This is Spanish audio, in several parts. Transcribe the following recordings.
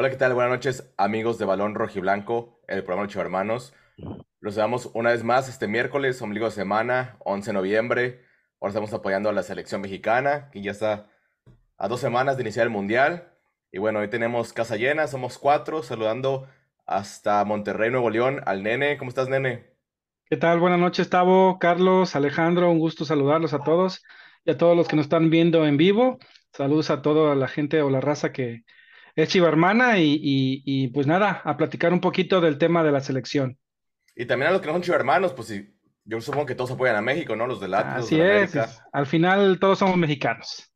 Hola, ¿qué tal? Buenas noches, amigos de Balón Rojiblanco, el programa Ocho Hermanos. Los damos una vez más este miércoles, ombligo de semana, 11 de noviembre. Ahora estamos apoyando a la selección mexicana, que ya está a dos semanas de iniciar el Mundial. Y bueno, hoy tenemos casa llena, somos cuatro, saludando hasta Monterrey, Nuevo León, al nene. ¿Cómo estás, nene? ¿Qué tal? Buenas noches, Tavo, Carlos, Alejandro, un gusto saludarlos a todos y a todos los que nos están viendo en vivo. Saludos a toda la gente o la raza que es chiva hermana y, y, y pues nada, a platicar un poquito del tema de la selección. Y también a los que no son chiva hermanos, pues sí, yo supongo que todos apoyan a México, ¿no? Los del Atlas, Así los de es, es- al final todos somos mexicanos.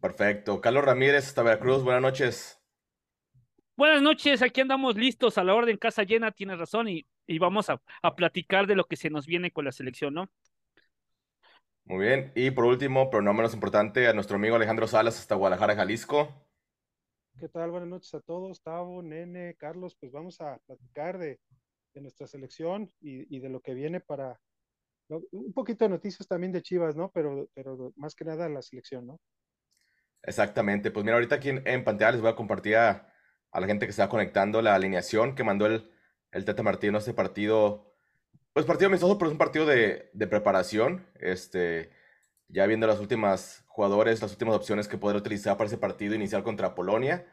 Perfecto. Carlos Ramírez, hasta Veracruz, buenas noches. Buenas noches, aquí andamos listos a la orden, casa llena, tienes razón, y, y vamos a, a platicar de lo que se nos viene con la selección, ¿no? Muy bien. Y por último, pero no menos importante, a nuestro amigo Alejandro Salas, hasta Guadalajara, Jalisco. ¿Qué tal? Buenas noches a todos, Tavo, Nene, Carlos, pues vamos a platicar de, de nuestra selección y, y de lo que viene para no, un poquito de noticias también de Chivas, ¿no? Pero, pero más que nada la selección, ¿no? Exactamente. Pues mira, ahorita aquí en, en pantalla les voy a compartir a, a la gente que va conectando la alineación que mandó el, el Tata Martino a este partido. Pues partido amistoso, pero es un partido de, de preparación. Este, ya viendo las últimas jugadores, las últimas opciones que podrá utilizar para ese partido inicial contra Polonia.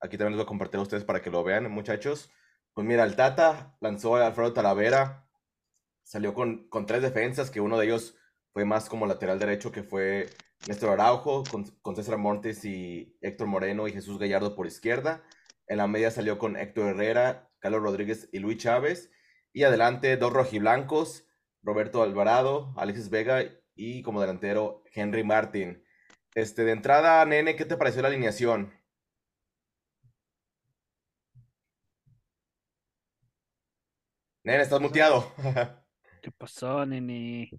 Aquí también les voy a compartir a ustedes para que lo vean, muchachos. Pues mira, el Tata lanzó a Alfredo Talavera, salió con, con tres defensas, que uno de ellos fue más como lateral derecho, que fue Néstor Araujo, con, con César Montes y Héctor Moreno y Jesús Gallardo por izquierda. En la media salió con Héctor Herrera, Carlos Rodríguez y Luis Chávez. Y adelante dos rojiblancos, Roberto Alvarado, Alexis Vega y como delantero Henry Martin. Este, de entrada, nene, ¿qué te pareció la alineación? Nene, estás muteado. ¿Qué pasó, nene?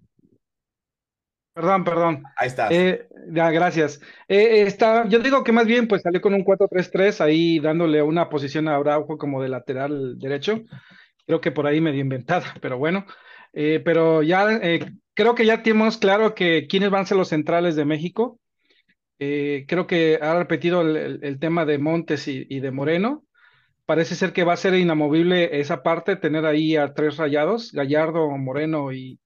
Perdón, perdón. Ahí estás. Eh, ya, gracias. Eh, está, yo digo que más bien pues salió con un 4-3-3 ahí dándole una posición a Araujo como de lateral derecho. Creo que por ahí medio inventada, pero bueno. Eh, pero ya eh, creo que ya tenemos claro que quiénes van a ser los centrales de México. Eh, creo que ha repetido el, tema de Montes y, de Moreno. Parece ser que va a ser inamovible esa parte, tener ahí a tres rayados, Gallardo, Moreno y,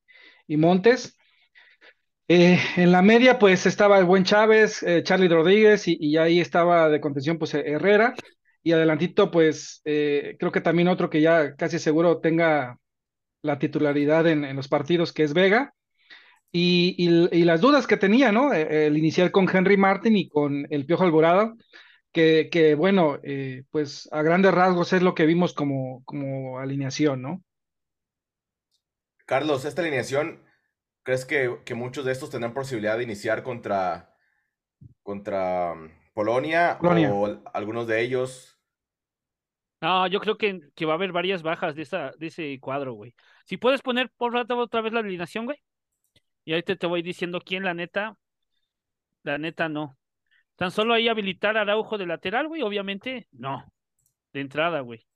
Montes. En la media, pues estaba el buen Chávez, eh, Charlie Rodríguez, y, y ahí estaba de contención, pues Herrera. Y adelantito, pues creo que también otro que ya casi seguro tenga la titularidad en, en los partidos, que es Vega. Y, y- y las dudas que tenía, ¿no? Eh, El inicial con Henry Martin y con el Piojo Alvarado, que, que bueno, eh, pues a grandes rasgos es lo que vimos como, como alineación, ¿no? Carlos, esta alineación, ¿crees que, que muchos de estos tendrán posibilidad de iniciar contra, contra mm, Polonia, Polonia. o algunos de ellos? No, yo creo que, que va a haber varias bajas de, esa, de ese cuadro, güey. Si puedes poner por rato otra vez la alineación, güey. Y ahí te, te voy diciendo quién, la neta. La neta, no. Tan solo ahí habilitar a Araujo de lateral, güey, obviamente, no. De entrada, güey.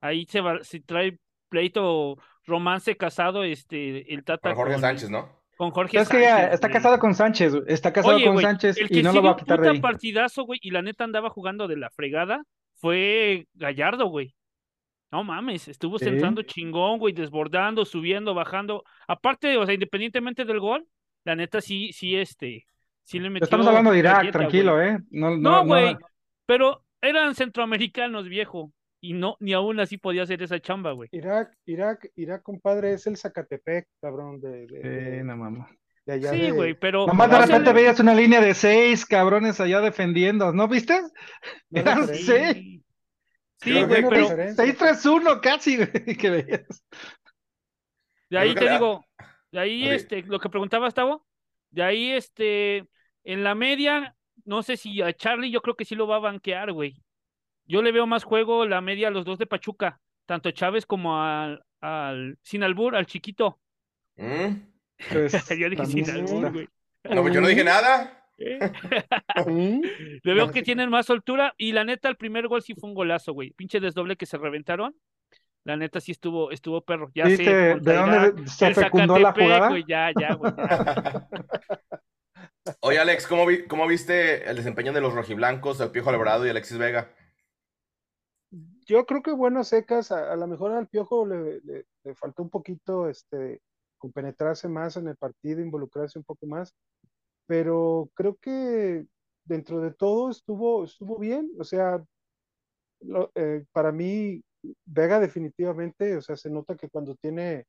Ahí se va, se trae pleito, romance casado, este, el Tata Con Jorge con, Sánchez, ¿no? con Jorge Es que ya Sánchez, está güey. casado con Sánchez, está casado Oye, con güey, Sánchez el que y no lo va a quitar de ahí. partidazo, güey, y la neta andaba jugando de la fregada, fue Gallardo, güey. No mames, estuvo Sí. centrando chingón, güey, desbordando, subiendo, bajando. Aparte, o sea, independientemente del gol, la neta sí, sí, este, sí le metió Estamos hablando de Irak, galleta, tranquilo, güey. ¿eh? No, no, No, no, güey, pero eran centroamericanos, viejo, y no, ni aún así podía hacer esa chamba, güey. Irak, Irak, Irak, compadre, es el Zacatepec, cabrón, de, de, Sí, de- no mames. De allá Sí, de- güey, pero Nomás de repente veías una línea de seis cabrones allá defendiendo, ¿no viste? No Eran seis, sí, güey, pero referencia. seis, tres, uno casi, güey, que veías. De ahí te digo, de ahí este, lo que preguntabas, Tavo, de ahí este, en la media, no sé si a Charlie yo creo que sí lo va a banquear, güey. Yo le veo más juego la media a los dos de Pachuca, tanto a Chávez como al, al sin albur, al chiquito. ¿Mm? Pues, Yo dije sin albur, güey. No, pues yo no dije nada. ¿Eh? Le veo que tienen más soltura y la neta el primer gol sí fue un golazo, güey. Pinche desdoble que se reventaron. La neta sí estuvo estuvo perro. Ya ¿Viste sé, de dónde se fecundó la jugada? güey, ya, ya, güey. ya. Oye, Alex, ¿cómo, vi- cómo viste el desempeño de los rojiblancos, el Piojo Alvarado y Alexis Vega? yo creo que bueno, secas, a, a lo mejor al Piojo le, le- le faltó un poquito este, compenetrarse más en el partido, involucrarse un poco más, pero creo que dentro de todo estuvo, estuvo bien, o sea, lo- eh, para mí Vega definitivamente, o sea, se nota que cuando tiene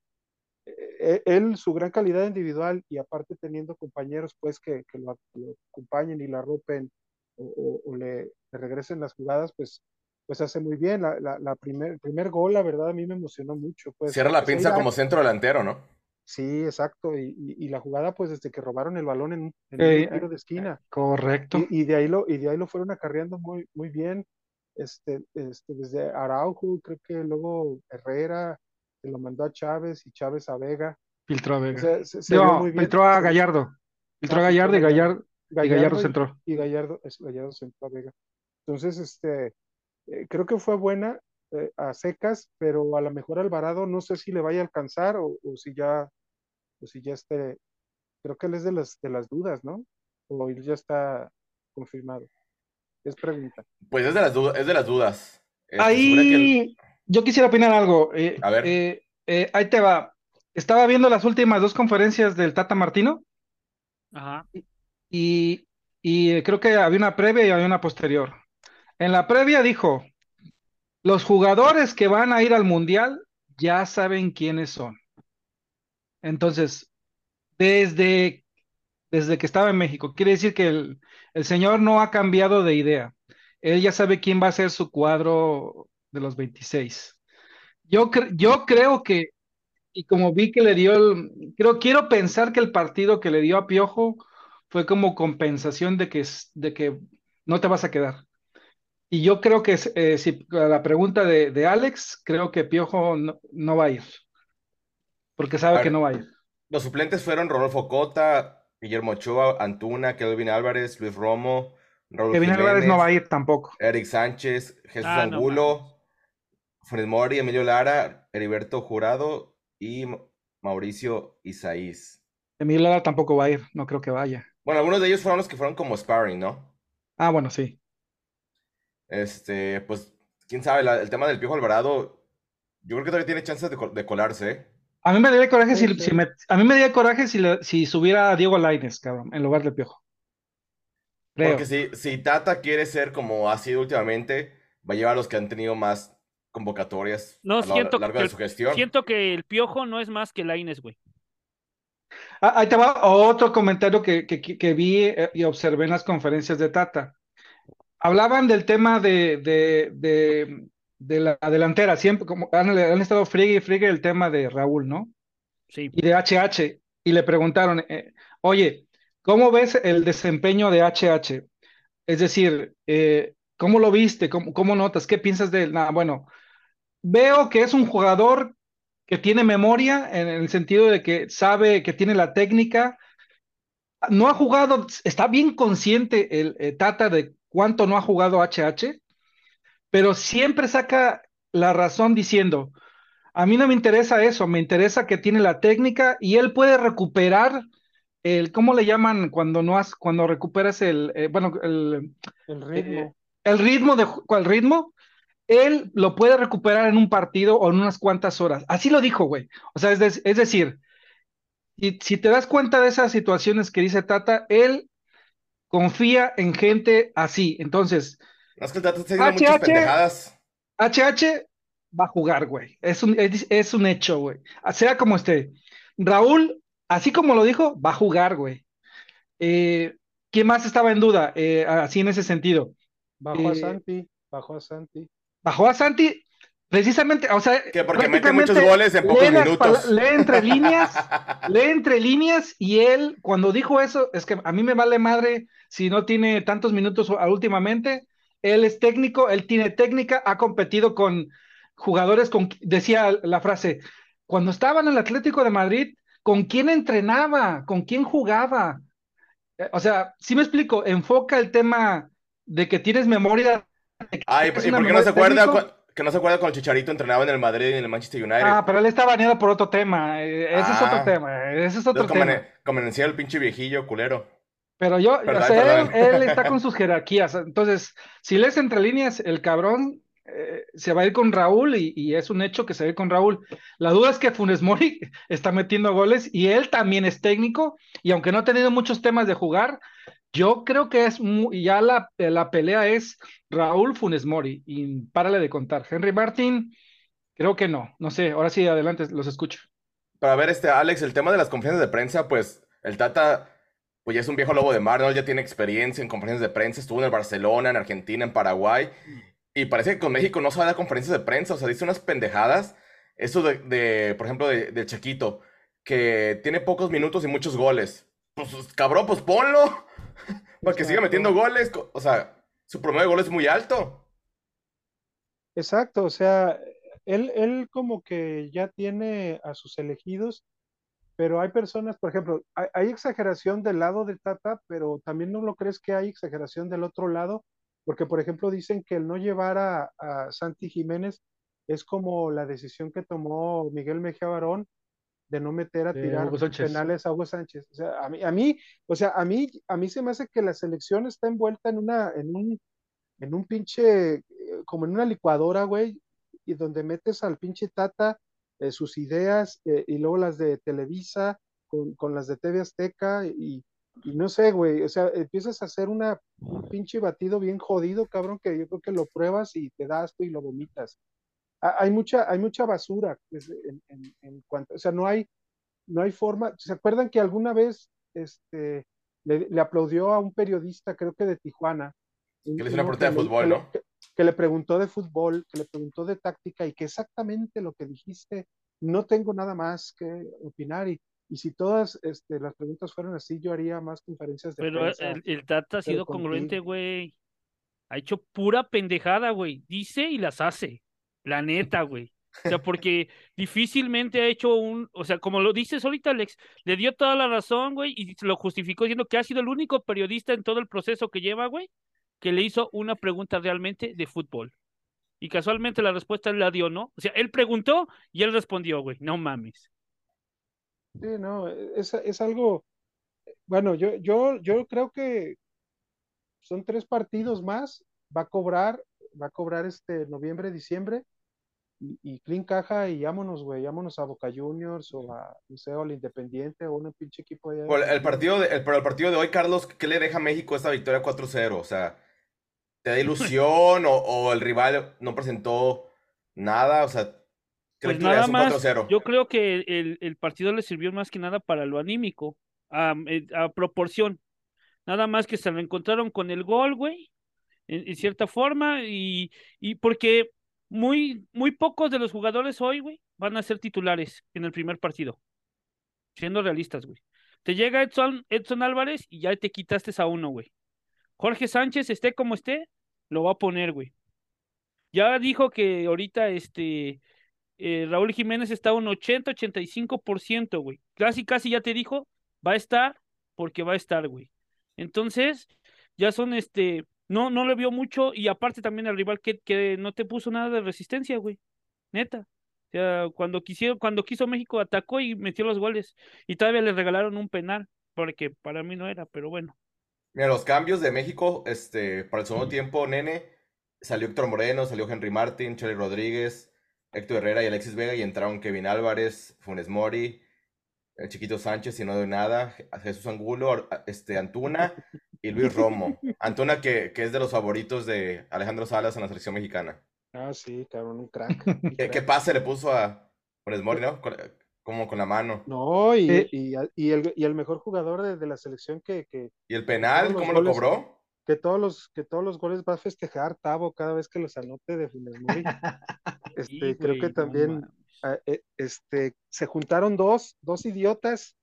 eh, él su gran calidad individual y aparte teniendo compañeros pues que, que lo, lo acompañen y la rompen o, o- o le, le regresen las jugadas, pues, pues hace muy bien. La, la, la primer, el primer gol, la verdad, a mí me emocionó mucho. Pues, Cierra la a pinza como centro delantero, ¿no? Sí, exacto. Y, y- y la jugada, pues desde que robaron el balón en, un- en Eh, un tiro de esquina. Correcto. Y, y de ahí lo, y de ahí lo fueron acarreando muy, muy bien. Este, este, desde Araujo, creo que luego Herrera se lo mandó a Chávez y Chávez a Vega. Filtró a O Vega. sea, se, se No, vio muy bien. filtró a Gallardo. Filtró a Ah, Gallardo y Gallardo, y Gallardo Gallardo y- centró. y Gallardo, es Gallardo centró a Vega. Entonces, este, eh, creo que fue buena eh, a secas, pero a lo mejor Alvarado no sé si le vaya a alcanzar o, o si ya, o si ya esté, creo que él es de las, de las dudas, ¿no? O él ya está confirmado. Es pregunta. Pues es de las dudas, es de las dudas. Que el- Ahí yo quisiera opinar algo. eh, A ver. eh, eh, ahí te va. Estaba viendo las últimas dos conferencias del Tata Martino Ajá. y, y eh, creo que había una previa y había una posterior. En la previa dijo, los jugadores que van a ir al Mundial ya saben quiénes son. Entonces, desde, desde que estaba en México, quiere decir que el, el señor no ha cambiado de idea. Él ya sabe quién va a ser su cuadro de los 26. Yo, yo creo que, y como vi que le dio, el- creo, quiero pensar que el partido que le dio a Piojo fue como compensación de que, de que no te vas a quedar. Y yo creo que eh, si a la pregunta de, de Alex, creo que Piojo no, no va a ir, porque sabe que no va a ir. los suplentes fueron Rodolfo Cota, Guillermo Ochoa, Antuna, Kelvin Álvarez, Luis Romo, Raúl Kevin Álvarez no va a ir tampoco. Eric Sánchez, Jesús Ah, no Angulo, Funes Mori, Emilio Lara, Heriberto Jurado y Ma- Mauricio Isaís. Emilio Lara tampoco va a ir, no creo que vaya. Bueno, algunos de ellos fueron los que fueron como sparring, ¿no? Ah, bueno, sí. Este, pues, quién sabe, la- el tema del Piojo Alvarado, yo creo que todavía tiene chances de, col- de colarse. A mí me daría coraje si, Sí, sí. si me, a mí me daría coraje si, le- si subiera a Diego Lainez, cabrón, en lugar de Piojo. Creo. Porque si, si Tata quiere ser como ha sido últimamente, va a llevar a los que han tenido más convocatorias No, a lo siento largo que de su gestión. Siento que el piojo no es más que Laines, güey. Ah, ahí te va otro comentario que, que- que- que vi eh, y observé en las conferencias de Tata. Hablaban del tema de, de, de, de la delantera, siempre como han, han estado friegue y friegue el tema de Raúl, ¿no? Sí. Y de HH. Y le preguntaron, eh, oye, ¿cómo ves el desempeño de HH? Es decir, eh, ¿cómo lo viste? ¿Cómo, cómo notas? ¿Qué piensas de él? Bueno, veo que es un jugador que tiene memoria en el sentido de que sabe que tiene la técnica. No ha jugado, está bien consciente el eh, Tata de cuánto no ha jugado HH, pero siempre saca la razón diciendo, a mí no me interesa eso, me interesa que tiene la técnica y él puede recuperar el, ¿cómo le llaman cuando no has, cuando recuperas el, eh, bueno, el, El ritmo. eh, el ritmo de, ¿cuál ritmo? Él lo puede recuperar en un partido o en unas cuantas horas. Así lo dijo, güey. O sea, es, de- es decir, si, si te das cuenta de esas situaciones que dice Tata, él confía en gente así. Entonces, es que el Tata está haciendo muchas HH. pendejadas. HH va a jugar, güey. Es un, es, es un hecho, güey. Sea como esté. Raúl, así como lo dijo, va a jugar, güey. Eh, ¿quién más estaba en duda? Eh, así en ese sentido. Bajó a eh, Santi, bajó a Santi. Bajó a Santi precisamente, o sea, Que porque mete muchos goles en pocos lee minutos. lee entre líneas, lee entre líneas y él cuando dijo eso, es que a mí me vale madre si no tiene tantos minutos últimamente, él es técnico, él tiene técnica, ha competido con jugadores con, decía la frase, cuando estaba en el Atlético de Madrid, ¿con quién entrenaba? ¿Con quién jugaba? Eh, O sea, si me explico, enfoca el tema de que tienes memoria. Ay, ¿y por qué no se acuerda que no se acuerda cuando Chicharito entrenaba en el Madrid y en el Manchester United? Ah, pero él está baneado por otro tema. eh, Ese es otro Ah. tema. Ese es otro tema. conven- convencía al pinche viejillo culero. Pero yo, Perdón, o sea, él, perdón. él está con sus jerarquías. Entonces, si lees entre líneas, el cabrón eh, se va a ir con Raúl y, y, es un hecho que se va a ir con Raúl. La duda es que Funes Mori está metiendo goles y él también es técnico y aunque no ha tenido muchos temas de jugar, yo creo que es muy, ya la, la pelea es Raúl Funes Mori y párale de contar. Henry Martin, creo que no. No sé, ahora sí, adelante, los escucho. Para ver, este Alex, el tema de las conferencias de prensa, pues el Tata pues ya es un viejo lobo de mar, ¿no? Ya tiene experiencia en conferencias de prensa, estuvo en el Barcelona, en Argentina, en Paraguay, y parece que con México no sabe dar conferencias de prensa, o sea, dice unas pendejadas. Eso de, por ejemplo, de, de Chiquito, que tiene pocos minutos y muchos goles. Pues cabrón, pues ponlo, para que siga metiendo goles. O sea, su promedio de goles es muy alto. Exacto, o sea, él, él como que ya tiene a sus elegidos pero hay personas, por ejemplo, hay, hay, exageración del lado de Tata, pero también no lo crees que hay exageración del otro lado, porque por ejemplo dicen que el no llevar a, a Santi Jiménez es como la decisión que tomó Miguel Mejía Barón de no meter a tirar penales a Hugo Sánchez. O sea, a mí, a mí, o sea, a mí, a mí se me hace que la selección está envuelta en una, en un, en un pinche, eh, como en una licuadora, güey, y donde metes al pinche Tata eh, sus ideas eh, y luego las de Televisa con, con las de TV Azteca y, y, no sé, güey, o sea, empiezas a hacer una, un pinche batido bien jodido, cabrón, que yo creo que lo pruebas y te das y lo vomitas. Hay mucha, hay mucha basura en, en, en, cuanto, o sea, no hay, no hay forma, ¿se acuerdan que alguna vez este, le, le aplaudió a un periodista, creo que de Tijuana? Que le hizo una pregunta de fútbol, ¿no? Que, que le preguntó de fútbol, que le preguntó de táctica y que exactamente lo que dijiste, no tengo nada más que opinar y, y si todas este, las preguntas fueran así, yo haría más conferencias de Pero prensa. el, el Tata ha sido congruente, güey. Ha hecho pura pendejada, güey. Dice y las hace. La neta, güey. O sea, porque difícilmente ha hecho un, o sea, como lo dices ahorita, Alex, le dio toda la razón, güey, y lo justificó diciendo que ha sido el único periodista en todo el proceso que lleva, güey, que le hizo una pregunta realmente de fútbol. Y casualmente la respuesta la dio, ¿no? O sea, él preguntó y él respondió, güey, no mames. Sí, no, es, es algo, bueno, yo, yo, yo creo que son tres partidos más, va a cobrar, va a cobrar este noviembre, diciembre, y, y clean caja y vámonos, güey, vámonos a Boca Juniors o a, no sé, o al Independiente o un pinche equipo allá. Por el partido de, el, por el partido de hoy, Carlos, ¿qué le deja a México esta victoria 4-0? O sea, ¿te da ilusión o, o, el rival no presentó nada? O sea, pues nada más, yo creo que el, el, partido le sirvió más que nada para lo anímico, a, a proporción. Nada más que se lo encontraron con el gol, güey, en, en, cierta forma, y, y porque muy, muy pocos de los jugadores hoy, güey, van a ser titulares en el primer partido. Siendo realistas, güey. Te llega Edson, Edson Álvarez y ya te quitaste a uno, güey. Jorge Sánchez, esté como esté, lo va a poner, güey. Ya dijo que ahorita este eh, Raúl Jiménez está un 80-85%, güey. Casi, casi ya te dijo, va a estar porque va a estar, güey. Entonces, ya son este, no, no le vio mucho y aparte también al rival que, que no te puso nada de resistencia, güey. Neta. O sea, cuando quisieron, cuando quiso México atacó y metió los goles y todavía le regalaron un penal, porque para mí no era, pero bueno. Mira, los cambios de México, este, para el segundo tiempo, nene, salió Héctor Moreno, salió Henry Martin, Chely Rodríguez, Héctor Herrera y Alexis Vega y entraron Kevin Álvarez, Funes Mori, el Chiquito Sánchez, y no de nada, Jesús Angulo, este, Antuna y Luis Romo. Antuna que, que, es de los favoritos de Alejandro Salas en la selección mexicana. Ah, sí, cabrón, un crack. Un ¿Qué, crack. ¿Qué, pase le puso a Funes Mori, no? Con, como con la mano. No, y, eh, y, y, el, y el mejor jugador de, de la selección que, que, ¿Y el penal? ¿Cómo goles, lo cobró? Que todos, los, que todos los goles va a festejar Tavo cada vez que los anote de Funes Mori. Este, sí, creo que también no, este, se juntaron dos, dos idiotas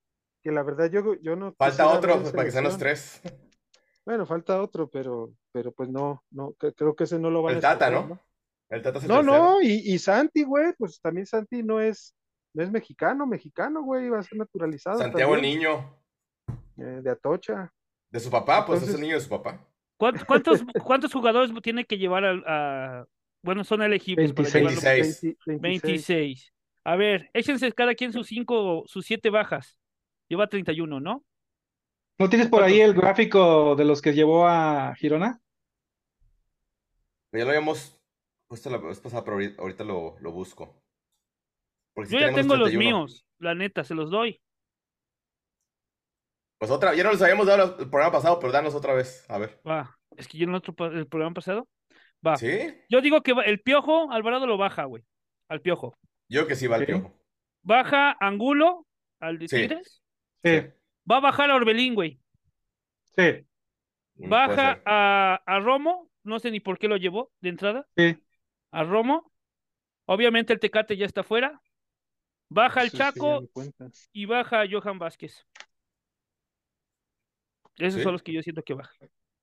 que la verdad yo, yo no. Falta otro pues, para que sean los tres. Bueno, falta otro, pero, pero pues no, no, creo que ese no lo va a El Tata, ¿no? ¿no? El Tata es el No, no, y, y Santi, güey, pues también Santi no es, no es mexicano, mexicano, güey, va a ser naturalizado. Santiago el niño. Eh, de Atocha. De su papá, pues Entonces, es el niño de su papá. ¿Cuántos, cuántos, cuántos jugadores tiene que llevar a, a, bueno, son elegibles 26. para 26. 26. A ver, échense cada quien sus cinco, sus siete bajas. Lleva 31, ¿no? ¿No tienes por ahí el gráfico de los que llevó a Girona? Ya lo habíamos, Justo la vez pasada, pero ahorita, lo, lo busco. Porque Yo ya tengo los 31. míos, la neta, se los doy. Pues otra, ya no les habíamos dado el programa pasado, pero danos otra vez. A ver. Es que yo en el otro el programa pasado. Va. ¿Sí? Yo digo que va- el piojo, Alvarado lo baja, güey. Al piojo. Yo que sí va el Sí. piojo. Baja Angulo al de Sí. Tigres. Sí, Va a bajar a Orbelín, güey. sí, Baja a, a Romo. No sé ni por qué lo llevó de entrada. sí. A Romo. Obviamente el Tecate ya está fuera. Baja el Chaco y baja a Johan Vázquez. Esos Sí. son los que yo siento que baja.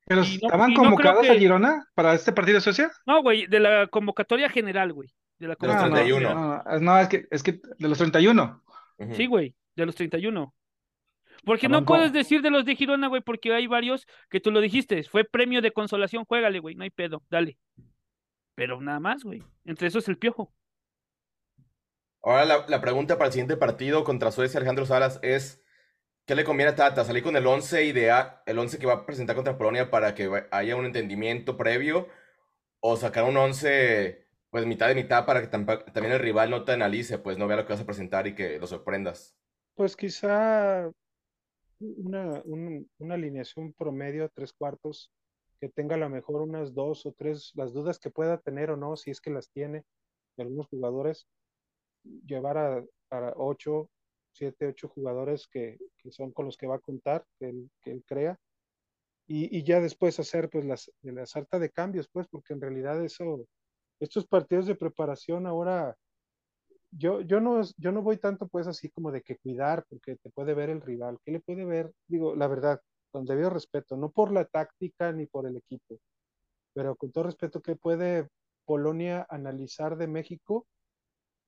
Pero Y no- ¿estaban y no creo convocados a que- Girona para este partido de Suecia? No, güey, de la convocatoria general, güey. De la De los No, no, 31. No, no, no, es que, es que de los 31. Ujú. Sí, güey, de los 31. Porque no puedes decir de los de Girona, güey, porque hay varios que tú lo dijiste. Fue premio de consolación, juégale, güey, no hay pedo, dale. Pero nada más, güey. Entre esos el piojo. Ahora la, la pregunta para el siguiente partido contra Suecia, Alejandro Salas, es ¿qué le conviene a Tata? ¿Salir con el 11 idea, el 11 que va a presentar contra Polonia para que haya un entendimiento previo? ¿O sacar un 11 pues mitad de mitad para que también el rival no te analice, pues no vea lo que vas a presentar y que lo sorprendas? Pues quizá una, un- una alineación promedio, tres cuartos, que tenga a lo mejor unas dos o tres, las dudas que pueda tener o no, si es que las tiene de algunos jugadores, llevar a, a ocho, siete, ocho jugadores que, que son con los que va a contar, que él, que él crea, y, y ya después hacer pues las, la sarta de cambios, pues, porque en realidad eso, estos partidos de preparación ahora yo, yo no, yo no voy tanto pues así como de que cuidar, porque te puede ver el rival, ¿qué le puede ver? Digo, la verdad, con debido respeto, no por la táctica ni por el equipo, pero con todo respeto, ¿qué puede Polonia analizar de México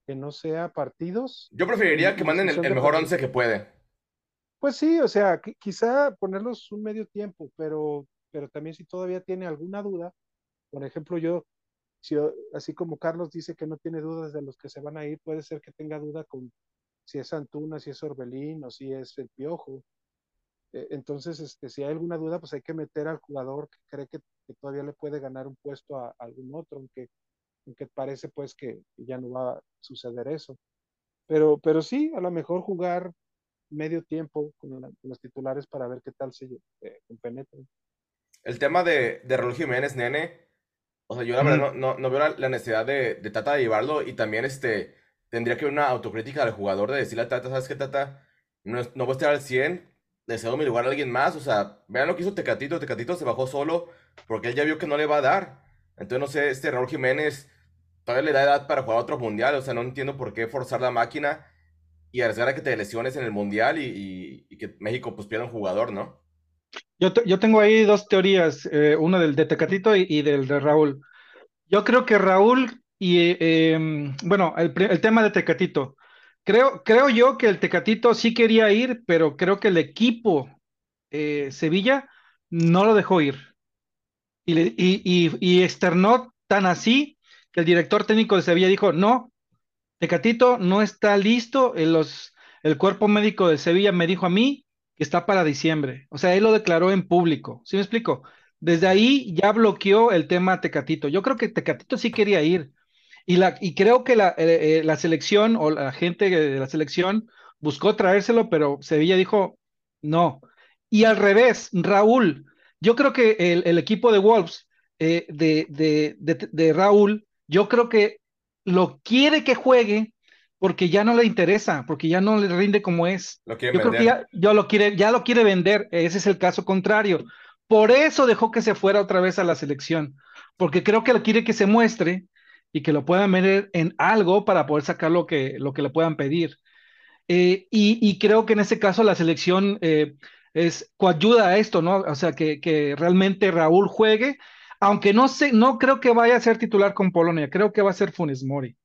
que no sea partidos? Yo preferiría que manden el, mejor. 11 que puede. Pues sí, o sea, qui- quizá ponerlos un medio tiempo, pero, pero también si todavía tiene alguna duda, por ejemplo, yo, si, así como Carlos dice que no tiene dudas de los que se van a ir, puede ser que tenga duda con si es Antuna, si es Orbelín o si es el Piojo. Eh, Entonces, este, si hay alguna duda, pues hay que meter al jugador que cree que, que todavía le puede ganar un puesto a, a algún otro, aunque, aunque parece pues que ya no va a suceder eso. Pero, pero sí, a lo mejor jugar medio tiempo con, la- con los titulares para ver qué tal se eh, compenetran. El tema de, de Raúl Jiménez, nene, o sea, yo la verdad no, no, no veo la, la necesidad de, de Tata de llevarlo y también este, tendría que haber una autocrítica del jugador de decirle a Tata, ¿sabes qué, Tata? No, no voy a estar al 100, le cedo mi lugar a alguien más, o sea, vean lo que hizo Tecatito, Tecatito se bajó solo porque él ya vio que no le va a dar. Entonces, no sé, este Raúl Jiménez todavía le da edad para jugar otro mundial, o sea, no entiendo por qué forzar la máquina y arriesgar a que te lesiones en el mundial y, que México pues pierda un jugador, ¿no? Yo, yo tengo ahí dos teorías, eh, una del de Tecatito y, del de Raúl. Yo creo que Raúl y, em, bueno, el, el tema de Tecatito. Creo, creo yo que el Tecatito sí quería ir, pero creo que el equipo eh, Sevilla no lo dejó ir. Y, externó tan así que el director técnico de Sevilla dijo, no, Tecatito no está listo, eh, los, el cuerpo médico de Sevilla me dijo a mí que está para diciembre. O sea, él lo declaró en público. ¿Sí me explico? Desde ahí ya bloqueó el tema Tecatito. Yo creo que Tecatito sí quería ir. Y, la, y creo que la, eh, eh, la selección o la gente de la selección buscó traérselo, pero Sevilla dijo no. Y al revés, Raúl, yo creo que el, el equipo de Wolves, eh, de, de, de, de Raúl, yo creo que lo quiere que juegue porque ya no le interesa, porque ya no le rinde como es. Lo Yo creo que vender. ya, lo quiere, ya lo quiere vender. Ese es el caso contrario. Por eso dejó que se fuera otra vez a la selección, porque creo que lo quiere que se muestre y que lo puedan ver en algo para poder sacar lo que, lo que le puedan pedir. Eh, y, y, creo que en ese caso la selección eh, es coayuda a esto, ¿no? O sea, que, que, realmente Raúl juegue, aunque no sé, no creo que vaya a ser titular con Polonia, creo que va a ser Funes Mori.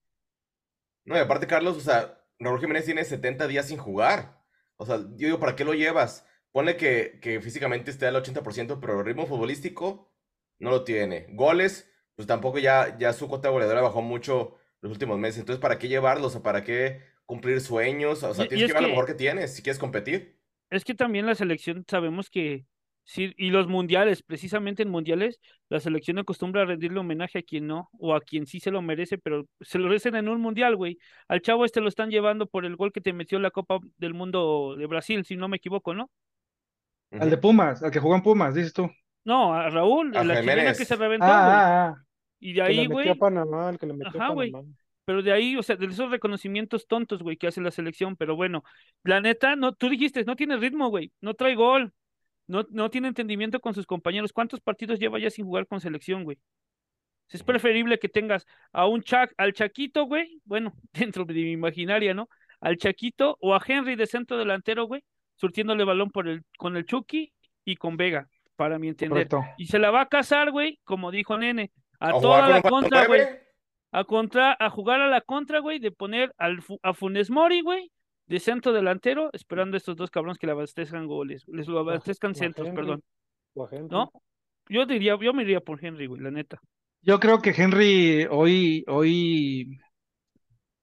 No, y aparte, Carlos, o sea, Raúl Jiménez tiene 70 días sin jugar. O sea, yo digo, ¿para qué lo llevas? Ponle que, que físicamente esté al 80%, pero el ritmo futbolístico no lo tiene. Goles, pues tampoco ya, ya su cuota goleadora bajó mucho los últimos meses. Entonces, ¿para qué llevarlos? O sea, ¿para qué cumplir sueños? O sea, Y- y tienes es que ver lo mejor que tienes si quieres competir. Es que también la selección sabemos que Sí, y los mundiales, precisamente en mundiales, la selección acostumbra a rendirle homenaje a quien no, o a quien sí se lo merece, pero se lo merecen en un mundial, güey. Al chavo este lo están llevando por el gol que te metió en la Copa del Mundo de Brasil, si no me equivoco, ¿no? Al de Pumas, al que jugó en Pumas, dices tú. No, a Raúl, A la chilena que se reventó, güey. Ah, ah, ah. Y de Que ahí, le metió güey, a Panamá, el que le metió a Ajá, güey. Panamá. Pero de ahí, o sea, de esos reconocimientos tontos, güey, que hace la selección, pero bueno, la neta, no, tú dijiste, no tiene ritmo, güey, no trae gol, no, no tiene entendimiento con sus compañeros. ¿Cuántos partidos lleva ya sin jugar con selección, güey? Es preferible que tengas a un Chac, al Chaquito, güey, bueno, dentro de mi imaginaria, ¿no? Al Chaquito o a Henry de centro delantero, güey, surtiéndole balón por el, con el Chucky y con Vega, para mi entender. Correcto. Y se la va a casar, güey, como dijo Nene, a toda la contra, güey. A contra, a jugar a la contra, güey, de poner al a Funes Mori, güey, de centro delantero, esperando a estos dos cabrones que le abastezcan goles, les lo abastezcan o centros, Henry, perdón, o a Henry. ¿no? Yo diría, yo me iría por Henry, güey, la neta. Yo creo que Henry hoy, hoy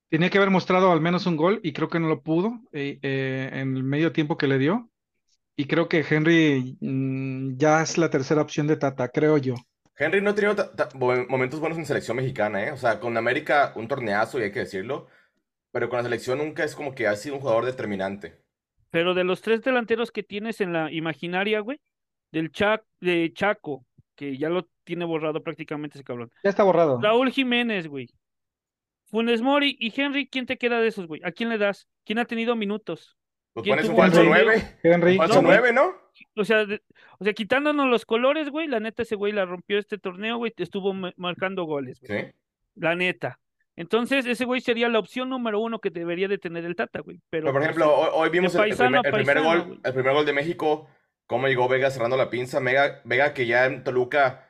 tenía que haber mostrado al menos un gol y creo que no lo pudo eh, eh, en el medio tiempo que le dio. Y creo que Henry mm, ya es la tercera opción de Tata, creo yo. Henry no ha tenido momentos buenos en selección mexicana, ¿eh? O sea, con América un torneazo, y hay que decirlo, pero con la selección nunca es como que ha sido un jugador determinante. Pero de los tres delanteros que tienes en la imaginaria, güey, del Chac, de Chaco, que ya lo tiene borrado prácticamente ese cabrón. Ya está borrado. Raúl Jiménez, güey. Funes Mori y Henry, ¿quién te queda de esos, güey? ¿A quién le das? ¿Quién ha tenido minutos? Pues ¿Quién pones un falso Henry? 9, Henry. un falso No, güey. 9, ¿no? O sea, de- o sea, quitándonos los colores, güey, la neta ese güey la rompió este torneo, güey, estuvo ma- marcando goles, güey. Sí. La neta. Entonces, ese güey sería la opción número uno que debería de tener el Tata, güey. Pero, Pero por pues, ejemplo, hoy, hoy vimos el- paisano primer, el primer paisano, gol, el primer gol de México, cómo llegó Vega cerrando la pinza. Vega, Vega que ya en Toluca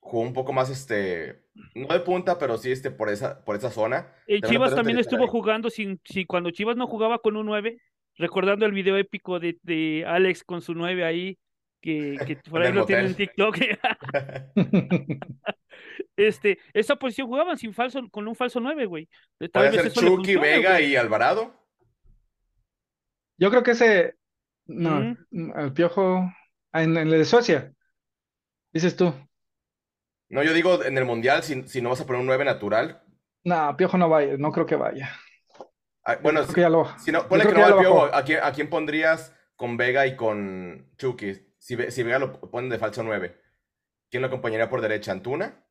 jugó un poco más, este, no de punta, pero sí este, por esa, por esa zona. En Chivas también estuvo ahí. jugando sin, si cuando Chivas no jugaba con un 9, recordando el video épico de, de Alex con su 9 ahí, que, que por ahí el lo tiene en. TikTok. este, esa posición jugaban sin falso, con un falso 9, güey. Tal Puede vez ser eso Chucky, funcione, Vega güey. y Alvarado. Yo creo que ese, no, Ujú. mm, el Piojo, ah, en, en el de Suecia, dices tú. No, yo digo en el Mundial, si, si no vas a poner un 9 natural. No, Piojo no vaya, no creo que vaya. Ah, Bueno, si, lo, no, ponle que que no Piojo. ¿a quién, a quién pondrías con Vega y con Chucky? Si, Ve- si Vega lo ponen de falso 9, ¿quién lo acompañaría por derecha? ¿Antuna?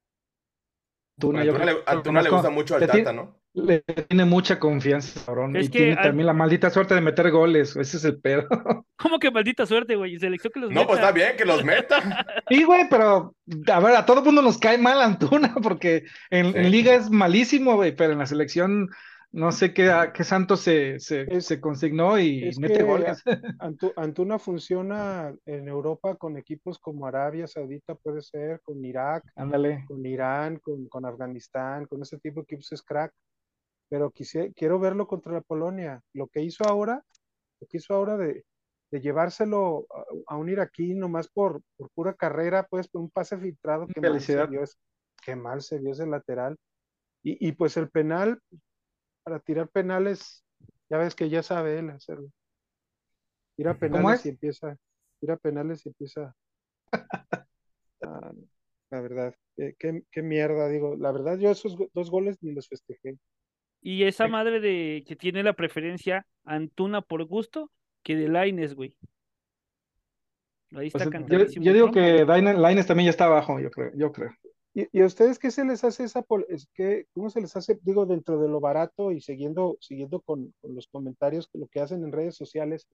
Antuna, Bueno, yo Antuna creo le, Antuna gusta mucho al Tata, ¿no? Le tiene mucha confianza, cabrón. Es y que tiene al- también la maldita suerte de meter goles. Ese es el pedo. ¿Cómo que maldita suerte, güey? Selección que los No, pues está bien que los meta. Sí, güey, pero a ver, a todo mundo nos cae mal Antuna, porque en, Sí. en liga es malísimo, güey, pero en la selección no sé qué, qué santo se, se, Es- se consignó y mete goles. Antu- Antuna funciona en Europa con equipos como Arabia Saudita, puede ser, con Irak, Ándale. con Irán, con, con Afganistán, con ese tipo de equipos es crack. Pero quise- quiero verlo contra la Polonia. Lo que hizo ahora, lo que hizo ahora de, de llevárselo a, a un iraquí nomás por, por pura carrera, pues por un pase filtrado, que mal se vio, qué mal se vio ese lateral. Y, y pues el penal, para tirar penales, ya ves que ya sabe él hacerlo. Tira ¿Cómo penales es? y empieza, tira penales y empieza. Ah, la verdad, qué, qué- qué mierda, digo. La verdad, yo esos dos goles ni los festejé. Y esa madre de que tiene la preferencia Antuna por gusto que de Laines, güey. Ahí está Pues, yo, digo que Lainez también ya está abajo, yo creo, yo creo. ¿Y, y a ustedes qué se les hace esa es que, cómo se les hace, digo, dentro de lo barato y siguiendo, siguiendo con, con los comentarios, lo que hacen en redes sociales,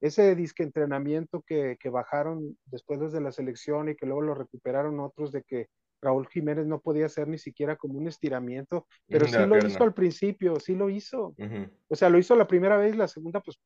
ese disque entrenamiento que, que bajaron después desde la selección y que luego lo recuperaron otros de que Raúl Jiménez no podía hacer ni siquiera como un estiramiento, pero sí de lo pierna. hizo al principio, sí lo hizo. Ujú. O sea, lo hizo la primera vez, la segunda, pues.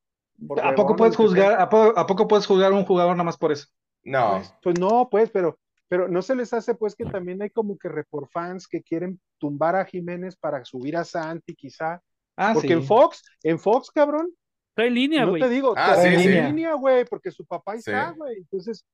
¿A poco puedes juzgar, a poco, a poco puedes juzgar a un jugador nada más por eso? No, Pues, pues no, pues, pero, pero no se les hace pues que también hay como que report fans que quieren tumbar a Jiménez para subir a Santi quizá, Ah, porque sí. en Fox, en Fox, cabrón, Está en línea, no güey. te digo, Ah, está sí, en sí. línea, güey, porque su papá está, güey, entonces,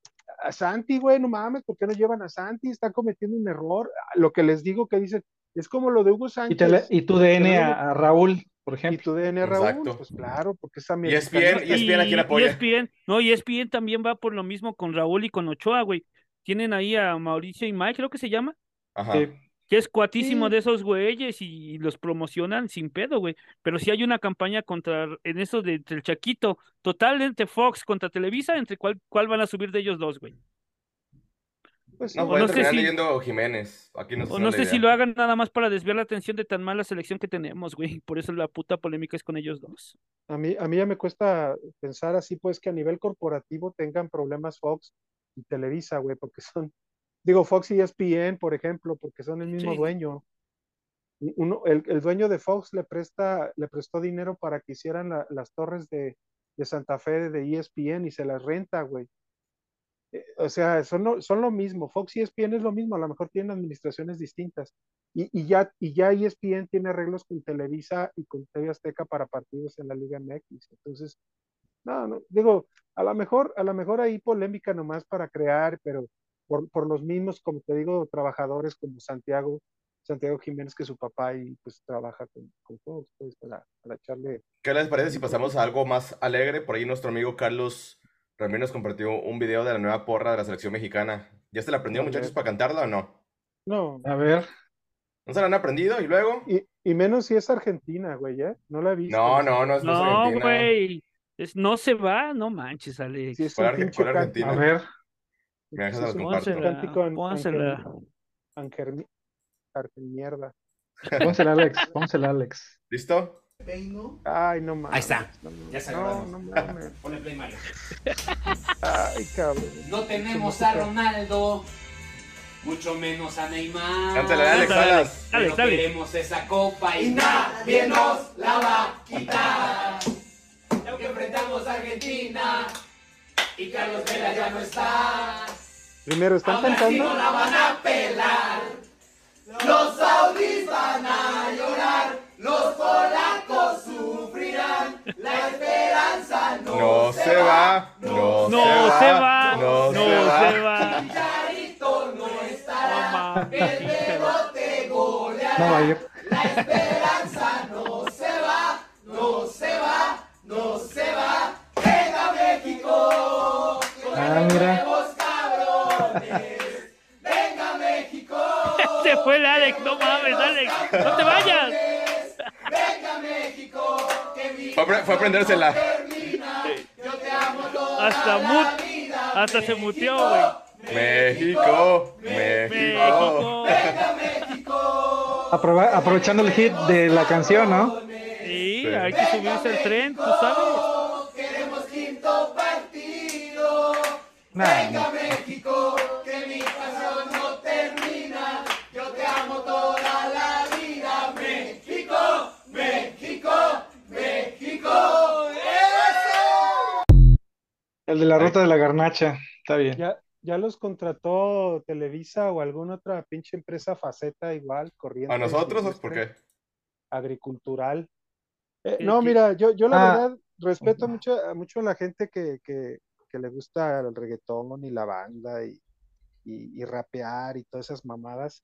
a Santi, güey, no mames, ¿por qué no llevan a Santi? Está cometiendo un error, lo que les digo que dicen, es como lo de Hugo Y, Sánchez, te le- y tu DN a, a Raúl. por Y ejemplo. tu DN Raúl, Exacto. pues claro, porque es Y americanista. ESPN, y ESPN a apoya. ESPN, no, y ESPN también va por lo mismo con Raúl y con Ochoa, güey. Tienen ahí a Mauricio y Mike, creo que se llama, Ajá. Que es cuatísimo Sí. de esos güeyes y los promocionan sin pedo, güey. Pero si hay una campaña contra, en eso de entre el Chaquito, total entre Fox contra Televisa, entre cuál, cuál van a subir de ellos dos, güey. Pues No, O voy no sé si- leyendo Jiménez. Aquí no O no sé si lo hagan nada más para desviar la atención de tan mala selección que tenemos, güey. Por eso la puta polémica es con ellos dos. A mí, a mí ya me cuesta pensar así, pues que a nivel corporativo tengan problemas Fox y Televisa, güey, porque son, digo, Fox y ESPN, por ejemplo, porque son el mismo Sí. dueño. Uno, el, el dueño de Fox le presta, le prestó dinero para que hicieran la- las torres de, de Santa Fe de ESPN y se las renta, güey. Eh, O sea, son lo, son lo mismo. Fox y ESPN es lo mismo, a lo mejor tienen administraciones distintas. Y, y ya, y ya ESPN tiene arreglos con Televisa y con TV Azteca para partidos en la Liga MX. Entonces, no, no, digo, a lo mejor, a lo mejor hay polémica nomás para crear, pero por, por los mismos, como te digo, trabajadores como Santiago, Santiago Jiménez, que su papá y pues trabaja con, con Fox, pues, para, para echarle. ¿Qué les parece si pasamos a algo más alegre? Por ahí nuestro amigo Carlos Ramírez nos compartió un video de la nueva porra de la selección mexicana. ¿Ya se la aprendió, muchachos, para cantarla o no? No, A ver, ¿No se la han aprendido? ¿Y luego? y, y menos si es Argentina, güey, ¿eh? No la he visto. No, no, no es, no es No, Argentina. güey. Es, no se va, no manches, Alex. Si es ¿Cuál un Arge- Argentina? a ver. Me dejas es. Pónsela, pónsela. Argemierda. Pónsela, Alex. Pónsela, Alex. ¿Listo? Peino. Ay, no mames. Ahí está. No. Ya se no, no mames. Ponle play, Mario. Ay, cabrón. No tenemos a Ronaldo, mucho menos a Neymar. Cántale, Alex. Dale, Pero dale. queremos esa copa y nadie nos la va a quitar. Aunque enfrentamos a Argentina y Carlos Vela ya no está. Primero, ¿están no la van a pelar. Los saudis van a llorar. Los polacos sufrirán. La esperanza no, No se va, no, No se va, no, no se va. se va. Chicharito no estará. El Chicharito. dedo te goleará. No va. La esperanza mira. Venga México, Se fue el Alex, no mames, Alex. No te vayas. venga México, Fue fue a aprendérsela. termina. Yo te amo toda Hasta la vida. Hasta se muteó, güey. México, México. México. Venga México. Aprovechando el hit de la canción, ¿no? Sí, Sí. hay que subirse al tren, tú sabes. Venga México, que mi pasión no termina. Yo te amo toda la vida. México, México, México. ¡Eso! el de la ruta de la garnacha. Está bien. ¿Ya, ya los contrató Televisa o alguna otra pinche empresa faceta igual, corriente? ¿A nosotros o por qué? Agricultural. Eh, ¿Qué- no, mira, yo, yo la Ah. verdad respeto mucho, a- mucho a la gente que, que, que le gusta el reggaetón y la banda y, y, y rapear y todas esas mamadas.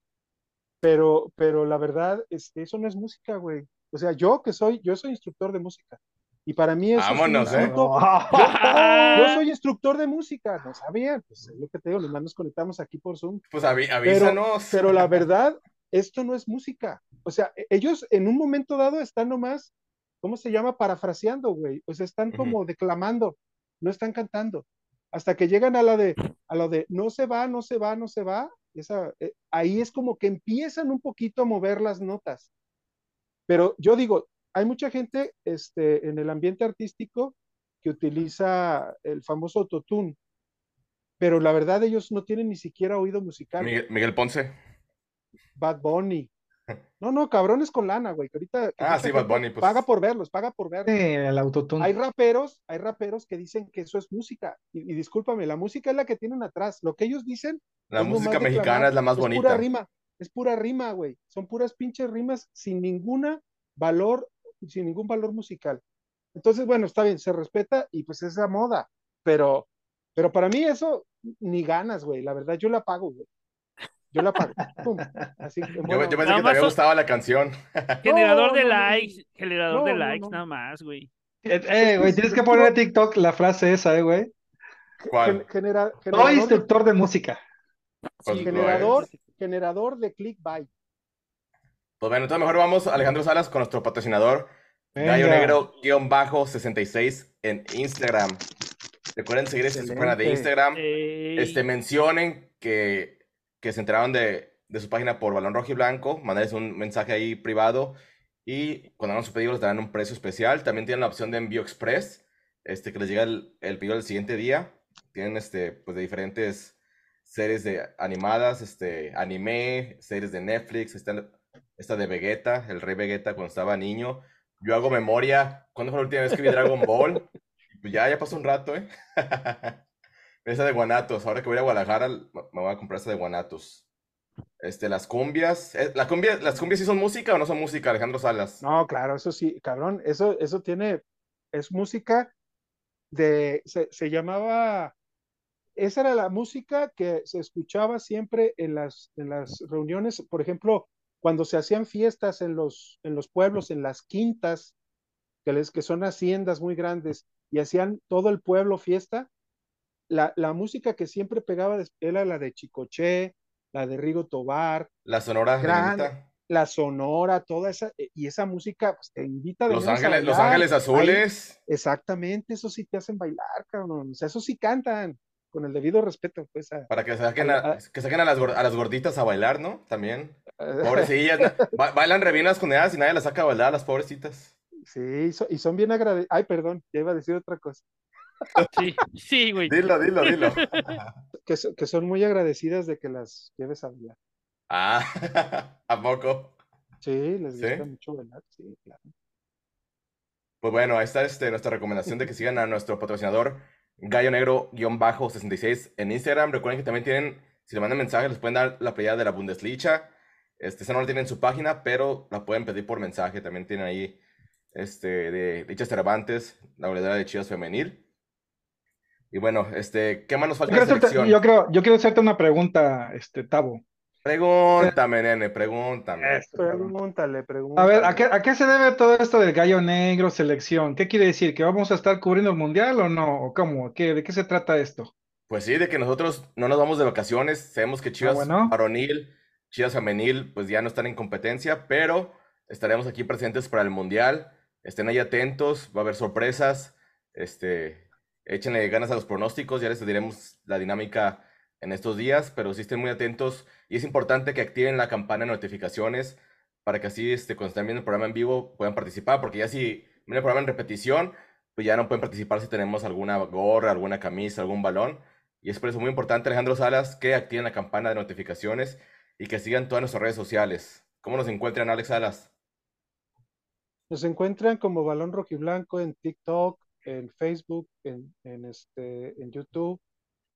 Pero, pero la verdad, este, eso no es música, güey. O sea, yo que soy, yo soy instructor de música. Y para mí eso es un Vámonos, ¿eh? insulto. Ah. Yo soy instructor de música, no sabían, pues es lo que te digo, nomás nos conectamos aquí por Zoom. Pues avi- avísanos. Pero la verdad, esto no es música. O sea, e- ellos en un momento dado están nomás, ¿cómo se llama? Parafraseando, güey. O sea, están como declamando, no están cantando. Hasta que llegan a la de, a lo de no se va, no se va, no se va. Esa, eh, ahí es como que empiezan un poquito a mover las notas. Pero yo digo, hay mucha gente este, en el ambiente artístico que utiliza el famoso autotune, pero la verdad ellos no tienen ni siquiera oído musical. Miguel, Miguel Ponce. Bad Bunny. No, no, cabrones con lana, güey. Que ahorita que Ah, sí, Bad gente Bunny, pues. paga por verlos, paga por verlos. Sí, el autotune. Hay raperos, hay raperos que dicen que eso es música. Y, y discúlpame, la música es la que tienen atrás. Lo que ellos dicen La música declamar, mexicana es la más es pura bonita. rima, es pura rima, güey. Son puras pinches rimas sin ninguna valor, sin ningún valor musical. Entonces, bueno, está bien, se respeta y pues es la moda. Pero, pero para mí eso ni ganas, güey. La verdad, yo la pago, güey. Yo la pago. Pum. Así Yo, bueno, yo pensé Nada que te más había gustado la canción. Generador No, de no, no, no. likes, generador No, de likes, no. nada más, güey. Eh, eh, güey, tienes que poner en TikTok la frase esa, eh, güey. ¿Cuál? gen- genera- generador, instructor de música. Pues lo generador, generador de clickbait. Pues bueno, entonces mejor vamos, Alejandro Salas, con nuestro patrocinador, Gallo Venga. Negro-66 en Instagram. Recuerden seguir esta página de. Instagram. Ey, Este, mencionen que, que se enteraron de, de su página por Balón Rojo y Blanco, mandarles un mensaje ahí privado y cuando hagan su pedido les darán un precio especial. También tienen la opción de envío express, este, que les llega el, el pedido el siguiente día. Tienen este, pues, de diferentes series de animadas, este, anime, series de Netflix, esta, esta de Vegeta, el rey Vegeta cuando estaba niño. Yo hago memoria, ¿cuándo fue la última vez que vi Dragon Ball? Pues ya, ya pasó un rato, ¿eh? Esa de Guanatos. Ahora que voy a Guadalajara, me voy a comprar esa de Guanatos. Este, las cumbias. eh, ¿La cumbia, ¿Las cumbias sí son música o no son música, Alejandro Salas? No, claro, eso sí, cabrón, eso, eso tiene, es música de, se, se llamaba, esa era la música que se escuchaba siempre en las, en las reuniones, por ejemplo, cuando se hacían fiestas en los, en los pueblos, en las quintas, que, les, que son haciendas muy grandes, y hacían todo el pueblo fiesta, la, la música que siempre pegaba era la de Chicoché, la de Rigo Tobar, La Sonora Gran- la sonora, toda esa, eh, y esa música pues, te invita de Los a Ángeles, Los. Ángeles Ahí- Azules. exactamente, eso sí te hacen bailar, cabrón. O sea, eso sí cantan, con el debido respeto, pues. a- Para que saquen a- a, que saquen a las, gor- a las gorditas a bailar, ¿no? También. Pobrecillas. ba- bailan re bien las condenadas y nadie las saca a bailar, las pobrecitas. sí, y so- y son bien agradecidos. Ay, perdón, ya iba a decir otra cosa. Sí, sí, güey. Dilo, dilo, dilo. Que, so- que son muy agradecidas de que las lleves a bailar. ah, ¿a poco? Sí, les ¿Sí? gusta mucho bailar, sí, claro. Pues bueno, ahí está este, nuestra recomendación de que sigan a nuestro patrocinador Gallo Negro-66 en Instagram. Recuerden que también tienen, si le mandan mensaje, les pueden dar la playada de la Bundesliga. Este, esa no la tienen en su página, pero la pueden pedir por mensaje. También tienen ahí este, de dichas Cervantes, la goleadora de Chivas Femenil. Y bueno, este, ¿qué más nos Yo falta en quiero, la hacerte, selección? yo, creo, yo quiero hacerte una pregunta, este, Tavo. Pregúntame, nene, pregúntame. Cabrón. Pregúntale, pregúntale. A ver, ¿a qué, ¿a qué se debe todo esto del gallo negro, selección? ¿Qué quiere decir? ¿Que vamos a estar cubriendo el mundial o no? ¿O cómo? ¿Qué, ¿De qué se trata esto? Pues sí, de que nosotros no nos vamos de vacaciones. Sabemos que Chivas bueno. varonil, Chivas femenil, pues ya no están en competencia, pero estaremos aquí presentes para el Mundial. Estén ahí atentos, va a haber sorpresas. Este, échenle ganas a los pronósticos, ya les diremos la dinámica en estos días, pero sí estén muy atentos y es importante que activen la campana de notificaciones para que así, este, cuando estén viendo el programa en vivo, puedan participar, porque ya si ven el programa en repetición, pues ya no pueden participar si tenemos alguna gorra, alguna camisa, algún balón. Y es por eso muy importante, Alejandro Salas, que activen la campana de notificaciones y que sigan todas nuestras redes sociales. ¿Cómo nos encuentran, Alex Salas? Nos encuentran como Balón Rojiblanco en TikTok, en Facebook, en, en, este, en YouTube,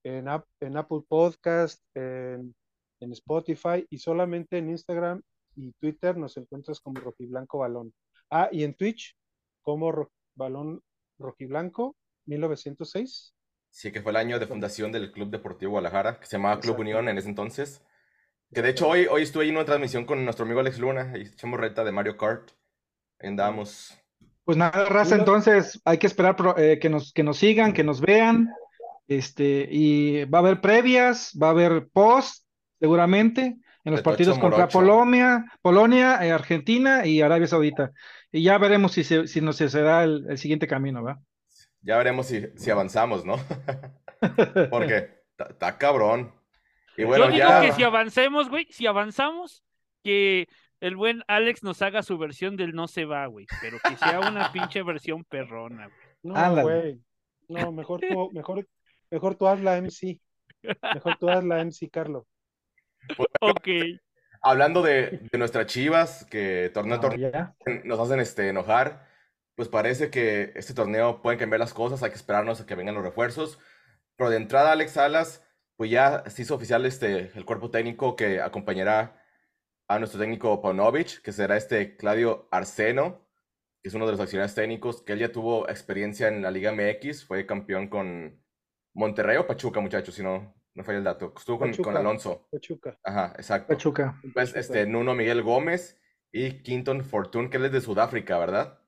en, App- en Apple Podcast, en, en Spotify y solamente en Instagram y Twitter nos encuentras como Rojiblanco Balón. Ah, y en Twitch como Ro- Balón Rojiblanco 1906. Sí, que fue el año de fundación del Club Deportivo Guadalajara, que se llamaba Club. Unión en ese entonces. Que de hecho hoy, hoy estuve en una transmisión con nuestro amigo Alex Luna, y echamos reta de Mario Kart. Ahí Andamos. Pues nada, raza, entonces hay que esperar eh, que nos, que nos sigan, que nos vean. Este, y va a haber previas, va a haber post, seguramente, en los partidos contra. Polonia, Polonia, eh, Argentina y Arabia Saudita. Y ya veremos si, se, si nos se da el, el siguiente camino, ¿va? Ya veremos si, si avanzamos, ¿no? Porque está cabrón. Y bueno, Yo digo ya. que si avancemos, güey, si avanzamos, que el buen Alex nos haga su versión del no se va, güey, pero que sea una pinche versión perrona, güey. No, güey. No, mejor tú, mejor, mejor tú haz la MC. Mejor tú haz la MC, Carlos. Ok. Hablando de, de nuestras chivas, que torneo a No, torneo ya. nos hacen este, enojar, pues parece que este torneo pueden cambiar las cosas, hay que esperarnos a que vengan los refuerzos. Pero de entrada, Alex Salas, pues ya se hizo oficial este, el cuerpo técnico que acompañará a nuestro técnico Paunovic, que será este Claudio Arseno, que es uno de los accionistas técnicos, que él ya tuvo experiencia en la Liga MX, fue campeón con Monterrey o Pachuca, muchachos, si no, no falla el dato. Estuvo con. Alonso. Pachuca. Ajá, exacto. Pachuca. Pues Pachuca. este, Nuno Miguel Gómez y Quinton Fortune, que él es de Sudáfrica, ¿verdad?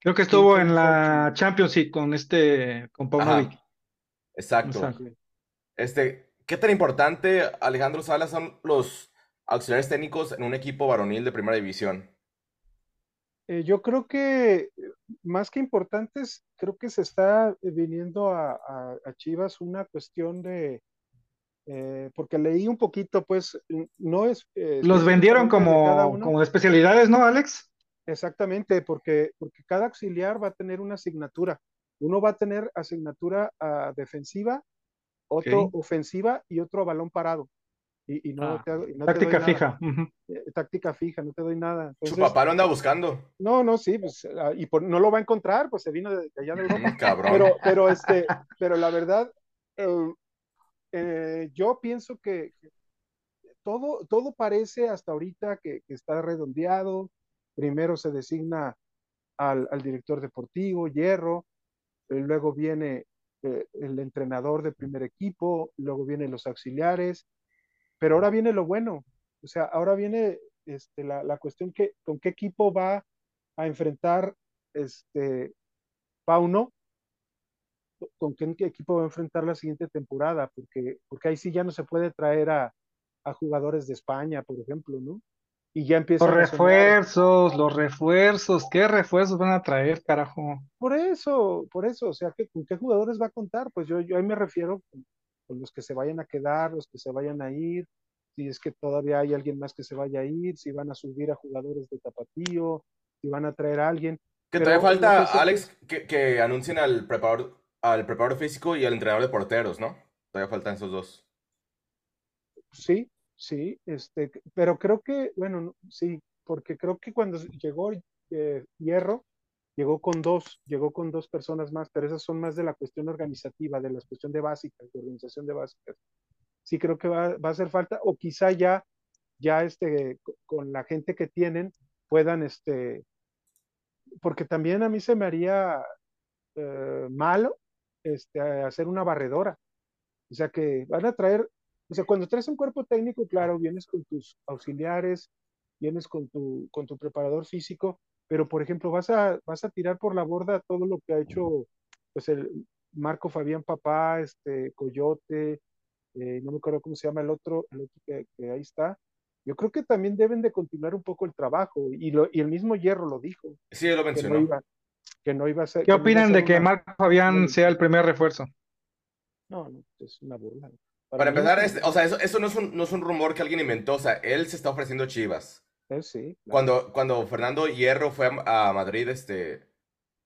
Creo que estuvo Quinton en la Fortune. Champions League con este, con Paunovic. Exacto. Exacto. Este, ¿qué tan importante, Alejandro Salas, son los auxiliares técnicos en un equipo varonil de primera división? Eh, yo creo que más que importantes, creo que se está viniendo a, a- a Chivas una cuestión de, eh, porque leí un poquito, pues no es eh, Los vendieron de como, como de especialidades, ¿no, Alex? exactamente, porque, porque cada auxiliar va a tener una asignatura. Uno va a tener asignatura a defensiva, otro ofensiva y otro a balón parado. Y, y no Ah. te, hago- y no te doy Táctica nada. fija. Eh, táctica fija, no te doy nada. Su papá lo anda buscando. no, no, sí, pues, ah, y por- no lo va a encontrar, pues se vino de, de allá de Europa. Cabrón. Pero, pero, este, pero la verdad, eh, eh, yo pienso que que todo, todo parece hasta ahorita que, que está redondeado. Primero se designa al, al director deportivo, Hierro, eh, luego viene eh, el entrenador de primer equipo, luego vienen los auxiliares, pero ahora viene lo bueno. O sea, ahora viene este, la, la cuestión que con qué equipo va a enfrentar este Pauno, con qué equipo va a enfrentar la siguiente temporada, porque, porque ahí sí ya no se puede traer a, a jugadores de España, por ejemplo, ¿no? Y ya Los empiezan a sonar. refuerzos, los refuerzos, ¿qué refuerzos van a traer, carajo? Por eso, por eso, o sea, ¿qué- ¿con qué jugadores va a contar? Pues yo, yo ahí me refiero con los que se vayan a quedar, los que se vayan a ir, si es que todavía hay alguien más que se vaya a ir, si van a subir a jugadores de tapatío, si van a traer a alguien. Que todavía que falta, Alex, que, que anuncien al preparador, al preparador físico y al entrenador de porteros, ¿no? Todavía faltan esos dos. Sí, sí, este, pero creo que, bueno, no, sí, porque creo que cuando llegó eh, Hierro, llegó con dos, llegó con dos personas más, pero esas son más de la cuestión organizativa, de la cuestión de básicas, de organización de básicas. Sí creo que va, va a hacer falta, o quizá ya, ya este, co- con la gente que tienen, puedan, este, porque también a mí se me haría eh, malo, este, hacer una barredora. O sea que van a traer, o sea, cuando traes un cuerpo técnico, claro, vienes con tus auxiliares, vienes con tu, con tu preparador físico, pero por ejemplo, vas a, vas a tirar por la borda todo lo que ha hecho pues el Marco Fabián Papá, este Coyote, eh, no me acuerdo cómo se llama el otro, el otro que, que ahí está. Yo creo que también deben de continuar un poco el trabajo, y, lo, y el mismo Hierro lo dijo, Sí, lo que no mencionó. iba, que no iba a ser. ¿Qué no opinan ser de que una- Marco Fabián una- sea el primer refuerzo? No, no, es una burla. Para empezar, este, o sea, eso, eso no, es un, no es un rumor que alguien inventó, o sea, él se está ofreciendo Chivas. Eh, sí, claro. Cuando, cuando Fernando Hierro fue a, a Madrid este,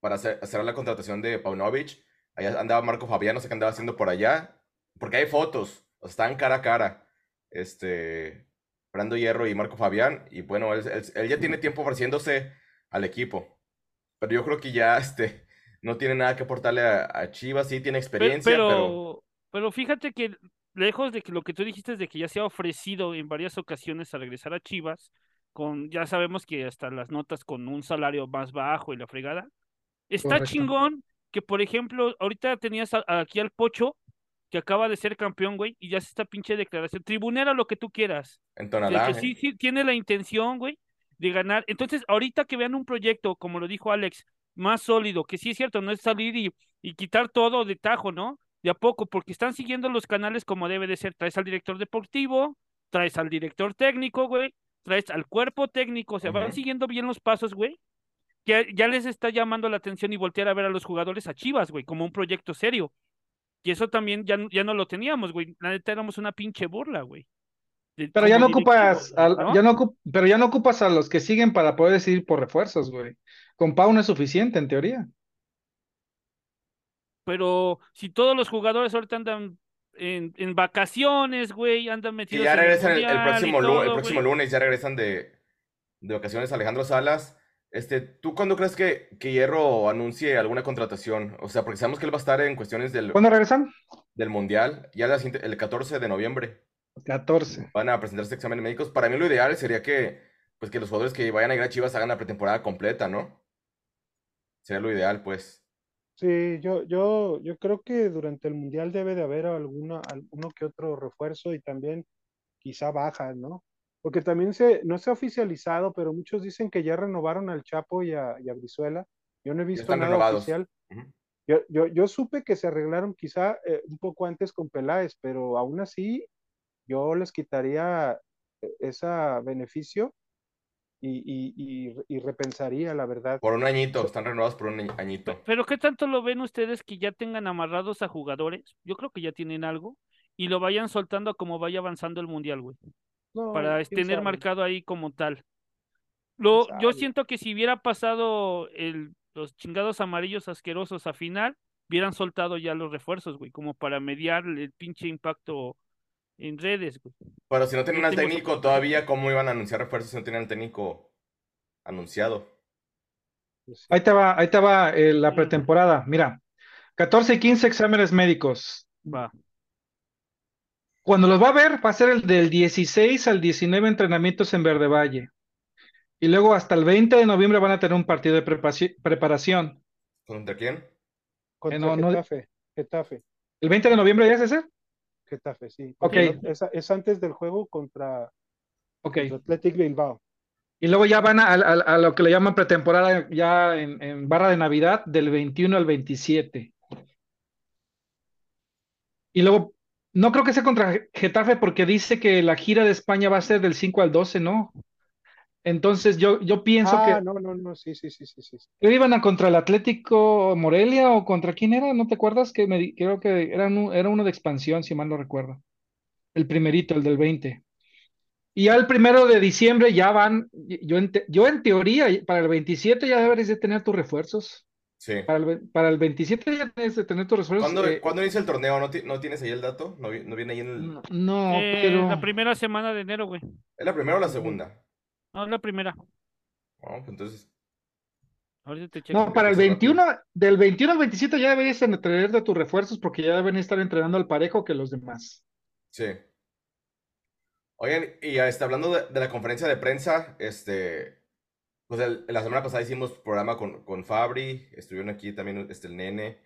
para hacer, hacer la contratación de Paunovic, allá andaba Marco Fabián, no sé qué andaba haciendo por allá, porque hay fotos, o sea, están cara a cara, este, Fernando Hierro y Marco Fabián, y bueno, él, él- él ya tiene tiempo ofreciéndose al equipo, pero yo creo que ya este, no tiene nada que aportarle a, a Chivas, sí tiene Pe- experiencia, pero... pero, pero fíjate que lejos de que lo que tú dijiste es de que ya se ha ofrecido en varias ocasiones a regresar a Chivas, con ya sabemos que hasta las notas con un salario más bajo y la fregada. Está Correcto. chingón que, por ejemplo, ahorita tenías a- aquí al Pocho, que acaba de ser campeón, güey, y ya se esta pinche declaración. Tribunera lo que tú quieras. En De que sí, sí tiene la intención, güey, de ganar. Entonces, ahorita que vean un proyecto, como lo dijo Alex, más sólido, que sí es cierto, no es salir y, y quitar todo de tajo, ¿no? De a poco, porque están siguiendo los canales como debe de ser. Traes al director deportivo, traes al director técnico, güey, traes al cuerpo técnico, se van siguiendo bien los pasos, güey. Que ya les está llamando la atención y voltear a ver a los jugadores a Chivas, güey, como un proyecto serio. Y eso también ya, no- ya no lo teníamos, güey. La neta éramos una pinche burla, güey. De- Pero ya no ocupas, al- ¿no? ya no pero ya no ocupas a los que siguen para poder decidir por refuerzos, güey. Con Pau no es suficiente, en teoría. Pero si todos los jugadores ahorita andan en, en vacaciones, güey, andan metidos ya en el regresan el, el y próximo, todo, el próximo lunes, ya regresan de, de vacaciones Alejandro Salas. Este, ¿tú cuándo crees que, que Hierro anuncie alguna contratación? O sea, porque sabemos que él va a estar en cuestiones del, ¿Cuándo regresan? del Mundial, ya la el 14 de noviembre 14. van a presentarse exámenes médicos. Para mí lo ideal sería que, pues, que los jugadores que vayan a ir a Chivas hagan la pretemporada completa, ¿no? Sería lo ideal, pues. Sí, yo, yo, yo creo que durante el Mundial debe de haber alguna, alguno que otro refuerzo y también quizá bajas, ¿no? Porque también se, no se ha oficializado, pero muchos dicen que ya renovaron al Chapo y a, y a Brizuela. Yo no he visto nada renovados. oficial. Yo, yo, yo supe que se arreglaron quizá eh, un poco antes con Peláez, pero aún así yo les quitaría ese beneficio y, y, y, y repensaría, la verdad. Por un añito, están renovados por un añito. Pero ¿qué tanto lo ven ustedes que ya tengan amarrados a jugadores? Yo creo que ya tienen algo y lo vayan soltando como vaya avanzando el mundial, güey, No, para tener sabe. marcado ahí como tal. Lo, yo siento que si hubiera pasado el, los chingados amarillos asquerosos a final, hubieran soltado ya los refuerzos, güey, como para mediar el pinche impacto en redes, güey. Pero si no tenían al técnico todavía, ¿cómo iban a anunciar refuerzos si no tenían al técnico anunciado? Pues. Ahí te va, ahí te va eh, la pretemporada. Mira, 14 y 15 exámenes médicos. Va. Cuando los va a ver, va a ser el del 16 al 19 entrenamientos en Verde Valle. Y luego hasta el 20 de noviembre van a tener un partido de preparación. ¿Contra quién? Contra no- Getafe, Getafe, ¿El 20 de noviembre ya es ese? Getafe, sí. Ok. Porque Es, es antes del juego contra, Ok. contra Athletic Bilbao. Y luego ya van a, a- a lo que le llaman pretemporada ya en, en barra de Navidad del 21 al 27. Y luego, no creo que sea contra Getafe porque dice que la gira de España va a ser del 5 al 12, ¿no? Entonces yo, yo pienso ah, que no, no, no, sí, sí, sí, sí, sí. sí. ¿que iban a contra el Atlético Morelia o contra quién era, ¿no te acuerdas? Que me, creo que era, un- era uno de expansión, si mal no recuerdo. El primerito, el del 20. Y ya el primero de diciembre ya van, yo en, te- yo en teoría, para el 27 ya deberes de tener tus refuerzos. Sí. Para el, para el 27 ya debes de tener tus refuerzos. ¿Cuándo, eh, ¿cuándo inicia el torneo? ¿No, no tienes ahí el dato? ¿No, no viene ahí en el... no, no, Eh, pero La primera semana de enero, güey. ¿Es la primera o la segunda? No, la primera. No, pues entonces... Ahorita te checo. no, para el Eso rápido. 21, del 21 al 27 ya deberías de tener de tus refuerzos porque ya deben estar entrenando al parejo que los demás. Sí. Oigan, y este, hablando de, de la conferencia de prensa, este, pues el- la semana pasada hicimos programa con, con Fabri, estuvieron aquí también este, el nene,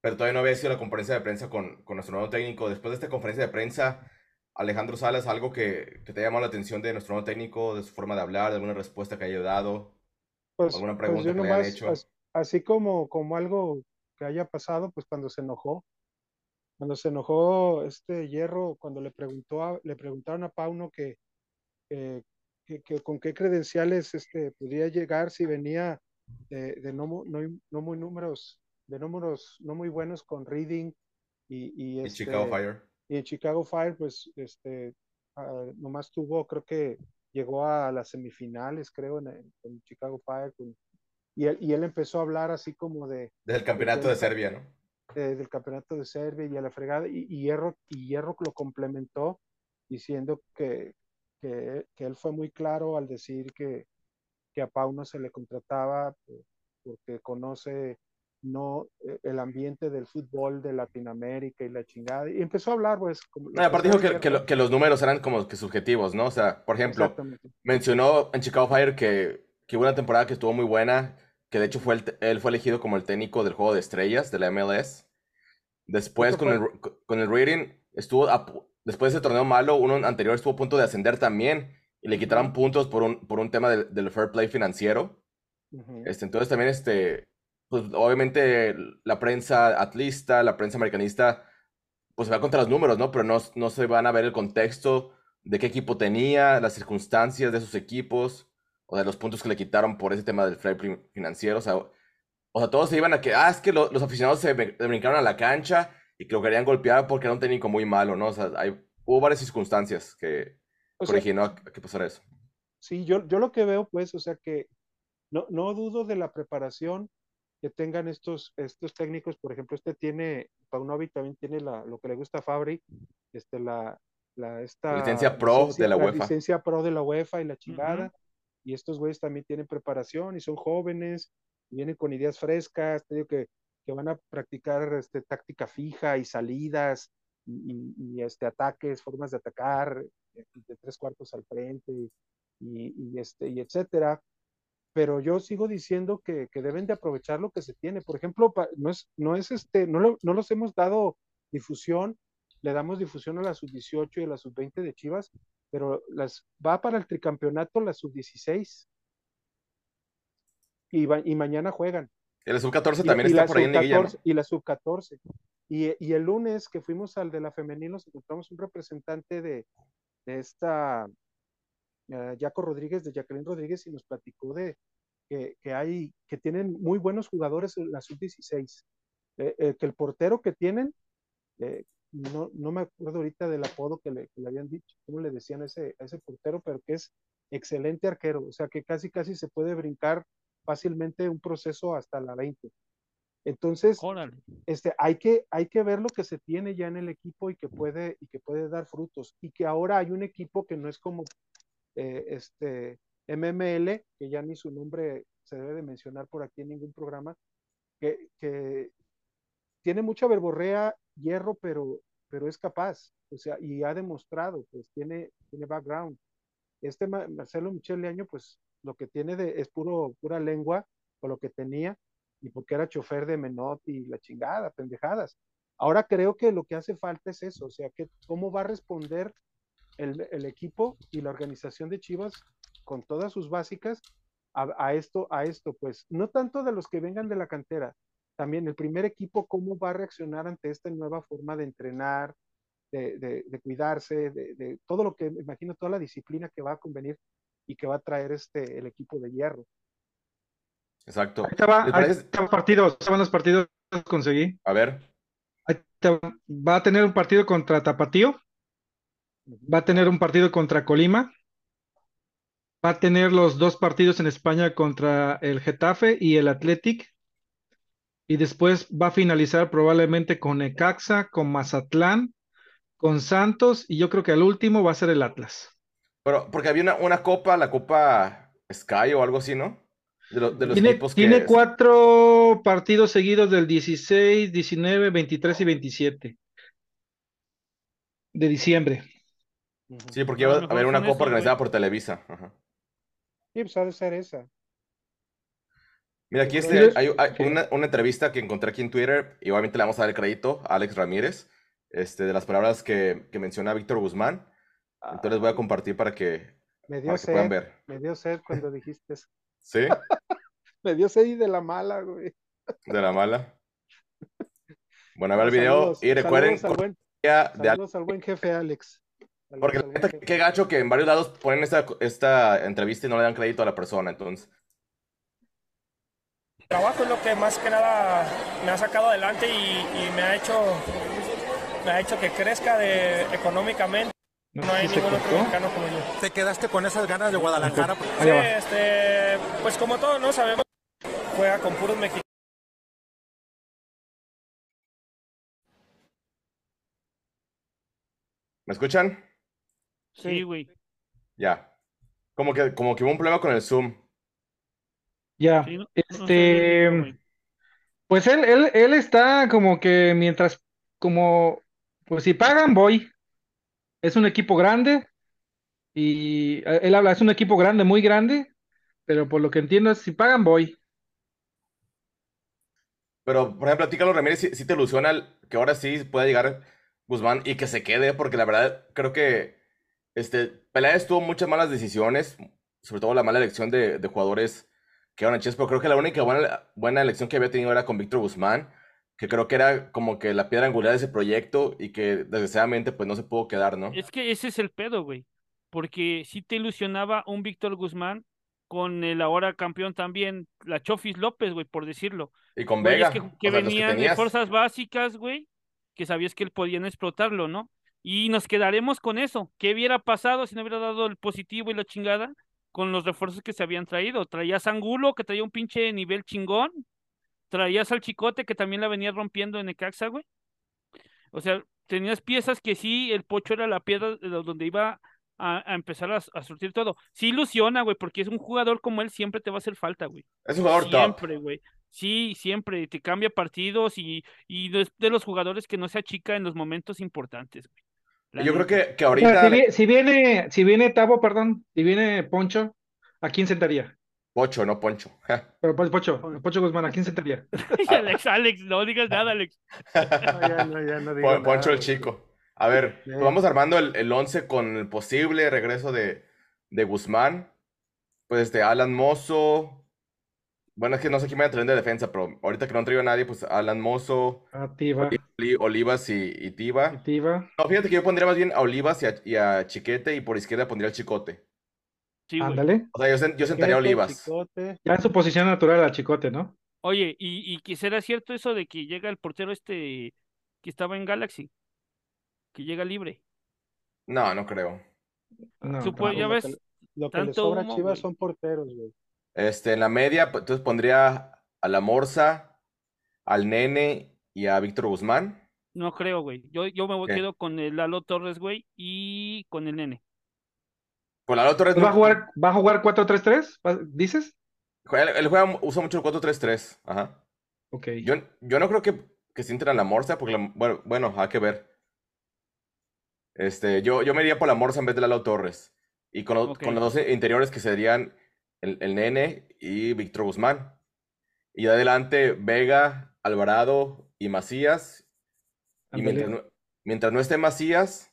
pero todavía no había sido la conferencia de prensa con, con nuestro nuevo técnico. Después de esta conferencia de prensa, Alejandro Salas, algo que, que te ha llamado la atención de nuestro nuevo técnico, de su forma de hablar, de alguna respuesta que haya dado. Pues, ¿Alguna pues pregunta yo que le hayan hecho? as- así como, como algo que haya pasado, pues cuando se enojó, cuando se enojó este Hierro, cuando le preguntó a- le preguntaron a Pauno que, que, que- que con qué credenciales este podía llegar si venía de, de no, no, no muy números, de números no muy buenos con Reading y, y, Y este, Chicago Fire. Y en Chicago Fire, pues, este, ah, nomás tuvo, creo que llegó a las semifinales, creo, en, el- con Chicago Fire. con- y, él, y él empezó a hablar así como de, Desde el campeonato de Serbia, ¿no? de- del campeonato de Serbia y a la fregada. Y, y Hierro, y Hierro lo complementó diciendo que, que, que él fue muy claro al decir que, que a Pau no se le contrataba eh, porque conoce no eh, el ambiente del fútbol de Latinoamérica y la chingada. Y empezó a hablar, pues. Como No, aparte dijo que, que lo- que los números eran como que subjetivos, ¿no? O sea, por ejemplo, mencionó en Chicago Fire que, que hubo una temporada que estuvo muy buena, que de hecho fue el él fue elegido como el técnico del juego de estrellas de la MLS. Después con el, con el rating, estuvo a después de ese torneo malo, uno anterior estuvo a punto de ascender también y le quitaron puntos por un, por un tema del, del fair play financiero. Este, entonces también, este, pues obviamente la prensa atlista, la prensa americanista, pues se va contra los números, ¿no? Pero no, no se van a ver el contexto de qué equipo tenía, las circunstancias de sus equipos, o de los puntos que le quitaron por ese tema del play financiero. O sea, o sea todos se iban a que, ah, es que lo- los aficionados se brin- brincaron a la cancha y que lo querían golpear porque era un técnico muy malo, ¿no? O sea, hay, hubo varias circunstancias que O originó a, a que pasara eso. Sí, yo, yo lo que veo, pues, o sea que no, no dudo de la preparación que tengan estos, estos técnicos. Por ejemplo, este tiene, Paunovic también tiene la, lo que le gusta a Fabri, este, la, la, esta Licencia pro de la UEFA. licencia pro de la UEFA y la chingada. Y estos güeyes también tienen preparación y son jóvenes, y vienen con ideas frescas, te digo que, que van a practicar este, táctica fija y salidas y, y, y, este, ataques, formas de atacar, eh, de tres cuartos al frente y, y, este, y etcétera. Pero yo sigo diciendo que, que deben de aprovechar lo que se tiene. Por ejemplo, no es, no es este, no, lo- no los hemos dado difusión, le damos difusión a la sub-18 y a la sub-20 de Chivas, pero las va para el tricampeonato la sub-16 y, va- y mañana juegan. Y el sub-14 Y, también y está por ahí en liguilla, ¿no? sub-14 y la sub-14. Y, y el lunes que fuimos al de la femenil nos encontramos un representante de, de esta Jaco Rodríguez, de Jacqueline Rodríguez, y nos platicó de que, que hay, que tienen muy buenos jugadores en la sub-16. Eh, eh, que el portero que tienen, eh, no, no me acuerdo ahorita del apodo que le, que le habían dicho, cómo le decían a ese, a ese portero, pero que es excelente arquero, o sea que casi casi se puede brincar fácilmente un proceso hasta la 20. Entonces, Órale. este, hay, que, hay que ver lo que se tiene ya en el equipo y que puede, y que puede dar frutos. Y que ahora hay un equipo que no es como eh, este MML, que ya ni su nombre se debe de mencionar por aquí en ningún programa, que, que tiene mucha verborrea, hierro, pero, pero es capaz, o sea, y ha demostrado, pues tiene, tiene background. Este Ma- Marcelo Michel Leaño, pues lo que tiene de, es puro, pura lengua, o lo que tenía, y porque era chofer de Menot y la chingada, pendejadas. Ahora creo que lo que hace falta es eso, o sea, que cómo va a responder el, el equipo y la organización de Chivas con todas sus básicas a, a esto, a esto, pues, no tanto de los que vengan de la cantera, también el primer equipo, cómo va a reaccionar ante esta nueva forma de entrenar, de, de, de cuidarse, de, de, todo lo que, me imagino, toda la disciplina que va a convenir y que va a traer este, el equipo de hierro. Exacto. Ahí te va, ¿Les ahí parece? te van partidos, van los partidos que conseguí. A ver, Ahí te va. Va a tener un partido contra Tapatío, va a tener un partido contra Colima, va a tener los dos partidos en España contra el Getafe y el Athletic, y después va a finalizar probablemente con Necaxa, con Mazatlán, con Santos, y yo creo que al último va a ser el Atlas. pero porque había una, una copa, la copa Sky o algo así, ¿no? De, lo- de los Tiene, equipos que... tiene cuatro partidos seguidos del 16, 19, 23 y 27 de diciembre. Sí, porque A lo iba a haber una copa organizada güey. por Televisa. Ajá. Sí, pues ha de ser esa. Mira, aquí este, hay, una, una entrevista que encontré aquí en Twitter y obviamente le vamos a dar el crédito a Alex Ramírez, este, de las palabras que, que menciona Víctor Guzmán. Entonces les voy a compartir para que, Me dio para que puedan ver. me dio sed cuando dijiste eso. ¿Sí? Me dio sed y de la mala, güey. De la mala. Bueno, a ver el No, video saludos, y recuerden saludos al buen, cortesía de Alex, saludos al buen jefe Alex. Porque la neta, qué gacho que en varios lados ponen esta, esta entrevista y no le dan crédito a la persona. Entonces, trabajo es lo que más que nada me ha sacado adelante y, y me ha hecho me ha hecho que crezca de, económicamente. No hay ningún otro mexicano como yo. ¿Te quedaste con esas ganas de Guadalajara? Sí, este, pues como todos no sabemos, juega con puros mexicanos. ¿me escuchan? Sí, güey. Ya. Como que, como que hubo un problema con el Zoom. Ya, Sí, no- este, pues él, él, él está como que mientras, como, pues si pagan, voy. Es un equipo grande y eh, él habla, es un equipo grande, muy grande, pero por lo que entiendo es si pagan, voy. Pero, por ejemplo, a ti, Carlos Ramírez, sí, sí te ilusiona el- que ahora sí pueda llegar Guzmán y que se quede, porque la verdad creo que este, Peláez tuvo muchas malas decisiones, sobre todo la mala elección de, de jugadores que eran Chivas, pero creo que la única buena, buena elección que había tenido era con Víctor Guzmán, que creo que era como que la piedra angular de ese proyecto y que desgraciadamente pues no se pudo quedar, ¿no? Es que ese es el pedo, güey. Porque sí te ilusionaba un Víctor Guzmán con el ahora campeón también, la Chofis López, güey, por decirlo. Y con Vega, que, o que sea, los que venían de fuerzas básicas, güey, que sabías que él podían explotarlo, ¿no? Y nos quedaremos con eso. ¿Qué hubiera pasado si no hubiera dado el positivo y la chingada con los refuerzos que se habían traído? Traías Angulo, que traía un pinche nivel chingón. Traías al Chicote, que también la venía rompiendo en Necaxa, güey. O sea, tenías piezas que sí, el Pocho era la piedra de donde iba a, a empezar a, a surtir todo. Sí ilusiona, güey, porque es un jugador como él, siempre te va a hacer falta, güey. Es un jugador top. Siempre, güey. Sí, siempre te cambia partidos y, y es de los jugadores que no se achica en los momentos importantes, güey. La Yo creo que, que O sea, ahorita... si, vi- si viene, si viene Tavo, perdón, si viene Poncho, ¿a quién sentaría? Pocho, no Poncho. Pero pues, Pocho, Pocho Guzmán, ¿a quién sentaría? Alex, Alex, no digas nada, Alex. No, ya no, ya no digo Poncho nada, el chico. A ver, Sí. pues vamos armando el, el 11 con el posible regreso de, de Guzmán. Pues este, Alan Mozo. Bueno, es que no sé quién me va a traer de defensa, pero ahorita que no han traído a nadie, pues Alan Mozo, Ativa, Oli- Olivas y, y Tiva. No, fíjate que yo pondría más bien a Olivas y a, y a Chiquete y por izquierda pondría al Chicote. Sí. Ándale. O sea, yo, sen- yo sentaría a Olivas. Chicote. Ya en su posición natural a Chicote, ¿no? Oye, ¿y, y que será cierto eso de que llega el portero este que estaba en Galaxy? Que llega libre. No, no creo. No, Supo- ya. Lo ves, que, lo que le tanto sobra a humo, Chivas güey. son porteros, güey. Este, en la media, pues, entonces pondría a la Morsa, al Nene y a Víctor Guzmán. No creo, güey. Yo, yo me voy- quedo con el Lalo Torres, güey, y con el nene. Con la Torres ¿Va a no- jugar, va a jugar 4-3-3? ¿Va- ¿Dices? Él, él juega, usa mucho el 4-3-3. Ajá. Ok. Yo, yo no creo que, que sienten a la Morsa, porque la- bueno, bueno, hay que ver. Este, yo, yo me iría por la Morsa en vez de Lalo Torres. Y con, los- con los dos interiores que serían el, el Nene y Víctor Guzmán. Y adelante Vega, Alvarado y Macías. Y mientras no, mientras no esté Macías,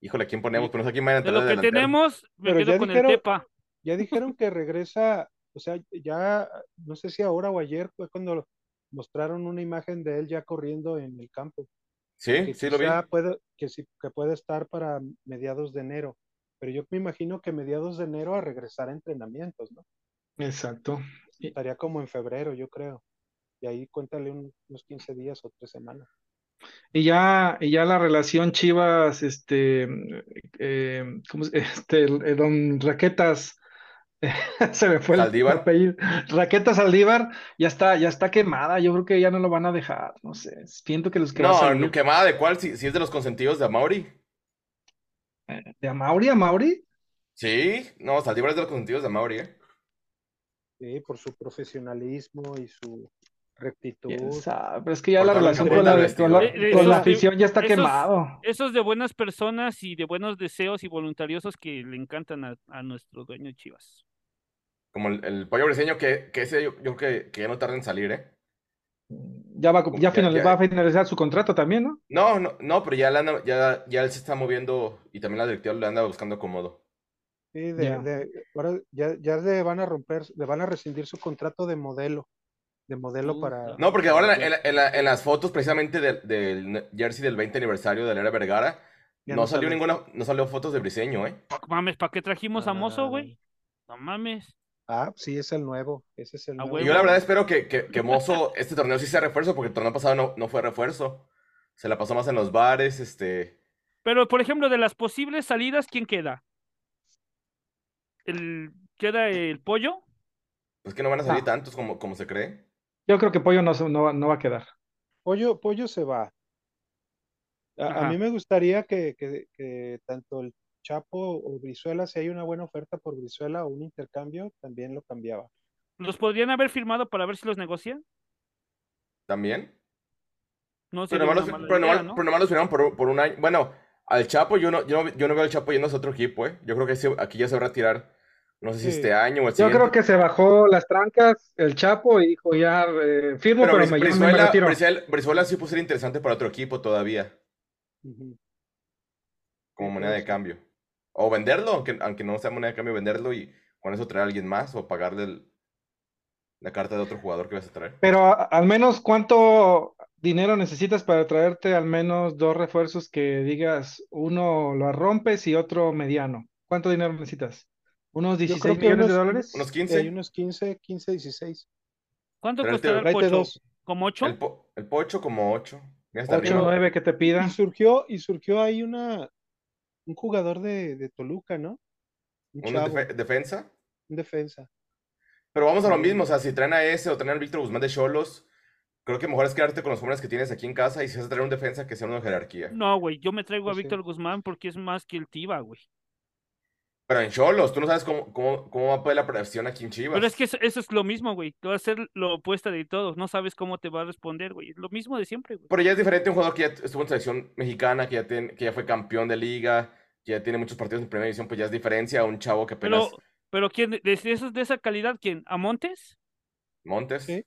híjole, ¿quién ponemos? Pero no sé quién va a De lo que tenemos, me Pero quedo ya con dijeron- el Tepa. Ya dijeron que regresa, o sea, ya, no sé si ahora o ayer fue cuando mostraron una imagen de él ya corriendo en el campo. Sí, que sí lo vi. puede, que sí, que puede estar para mediados de enero. Pero yo me imagino que mediados de enero a regresar a entrenamientos, ¿no? Exacto. Estaría como en febrero, yo creo. Y ahí cuéntale un- unos 15 días o tres semanas. Y ya, y ya la relación Chivas, este, eh, ¿cómo se- este, don Raquetas, se me fue el apellido, Raquetas Saldívar, ya está, ya está quemada, yo creo que ya no lo van a dejar, no sé, siento que los que No, quemada de cuál, si, si es de los consentidos de Amauri. De Amauri, Amauri, Sí, no, Saldívar es de los consentidos de Amauri, ¿eh? Sí, por su profesionalismo y su rectitud. pero es que ya Por la relación con la, con la, con afición ya está esos- quemado. Esos de buenas personas y de buenos deseos y voluntariosos que le encantan a, a nuestro dueño Chivas. Como el, el pollo briseño, que, que ese yo, yo creo que, que ya no tarda en salir, ¿eh? Ya va, ya, ya- finaliz- ya- va a finalizar su contrato también, ¿no? No, no, no, pero ya, ya, ya él se está moviendo y también la directiva le anda buscando cómodo. Sí, de, Ya. de- ahora ya, ya le van a romper, le van a rescindir su contrato de modelo, de modelo Puta. para... No, porque ahora en, la- en la- en la- en las fotos precisamente del, del jersey del 20 aniversario de la era Vergara, no, no salió sale. ninguna, no salió fotos de Briseño, ¿eh? Mames, ¿para qué trajimos a Mozo, güey? No mames. Ah, sí, es el nuevo, ese es el nuevo. Yo la verdad espero que, que, que Mozo este torneo sí sea refuerzo, porque el torneo pasado no, no fue refuerzo. Se la pasó más en los bares, este... Pero, por ejemplo, de las posibles salidas, ¿quién queda? El, ¿Queda el pollo? Pues que no van a salir No. tantos como, como se cree. Yo creo que Pollo no, se- no, va- no va a quedar. Pollo, Pollo se va. A, a mí me gustaría que, que- que tanto el Chapo o Brizuela, si hay una buena oferta por Brizuela o un intercambio, también lo cambiaba. ¿Los podrían haber firmado para ver si los negocian? También. No Pero sería nomás, los, pero idea, nomás- ¿no? pero nomás los firmaron por, por un año. Bueno, al Chapo yo no, yo no, yo no veo al Chapo yendo a otro equipo, ¿eh? Yo creo que ese- aquí ya se va a retirar. No sé si Sí. este año o el Yo siguiente. creo que se bajó las trancas el Chapo y dijo ya eh, firmo, Pero pero, Briz- me, ya me Brizuela, retiro. Brizuela- Brizuela sí puede ser interesante para otro equipo todavía, como moneda de cambio. O venderlo, aunque, aunque no sea moneda de cambio, venderlo y con eso traer a alguien más o pagarle el- la carta de otro jugador que vas a traer. Pero a- al menos cuánto dinero necesitas para traerte al menos dos refuerzos que digas uno lo rompes y otro mediano. ¿Cuánto dinero necesitas? ¿Unos Yo 16 creo que millones de dólares? Unos Sí, 15. hay unos 15, 15, 16. ¿Cuánto el costará el pocho? dos. ¿Como ocho? El, po- el Pocho como 8. Ya está Ocho, Ocho, arriba. nueve que te pida. Y surgió, y surgió ahí una, un jugador de, de Toluca, ¿no? Un ¿Un chavo, defe- defensa? un defensa. Pero vamos a lo Sí. mismo, o sea, si traen a ese o traen al Víctor Guzmán de Cholos, creo que mejor es quedarte con los jóvenes que tienes aquí en casa y si vas a traer un defensa que sea uno de jerarquía. No, güey, yo me traigo a Pues sí. Víctor Guzmán porque es más que el Tiva, güey. Pero en Cholos, tú no sabes cómo, cómo, cómo va a poder la presión aquí en Chivas. Pero es que eso, eso es lo mismo, güey. Te va a ser lo opuesto de todos. No sabes cómo te va a responder, güey. Es lo mismo de siempre, güey. Pero ya es diferente un jugador que ya estuvo en selección mexicana, que ya, tiene- que ya fue campeón de liga, que ya tiene muchos partidos en primera división, pues ya es diferencia a un chavo que apenas Pero Pero quién, de de esos de esa calidad, ¿quién? ¿A Montes? Montes. Sí.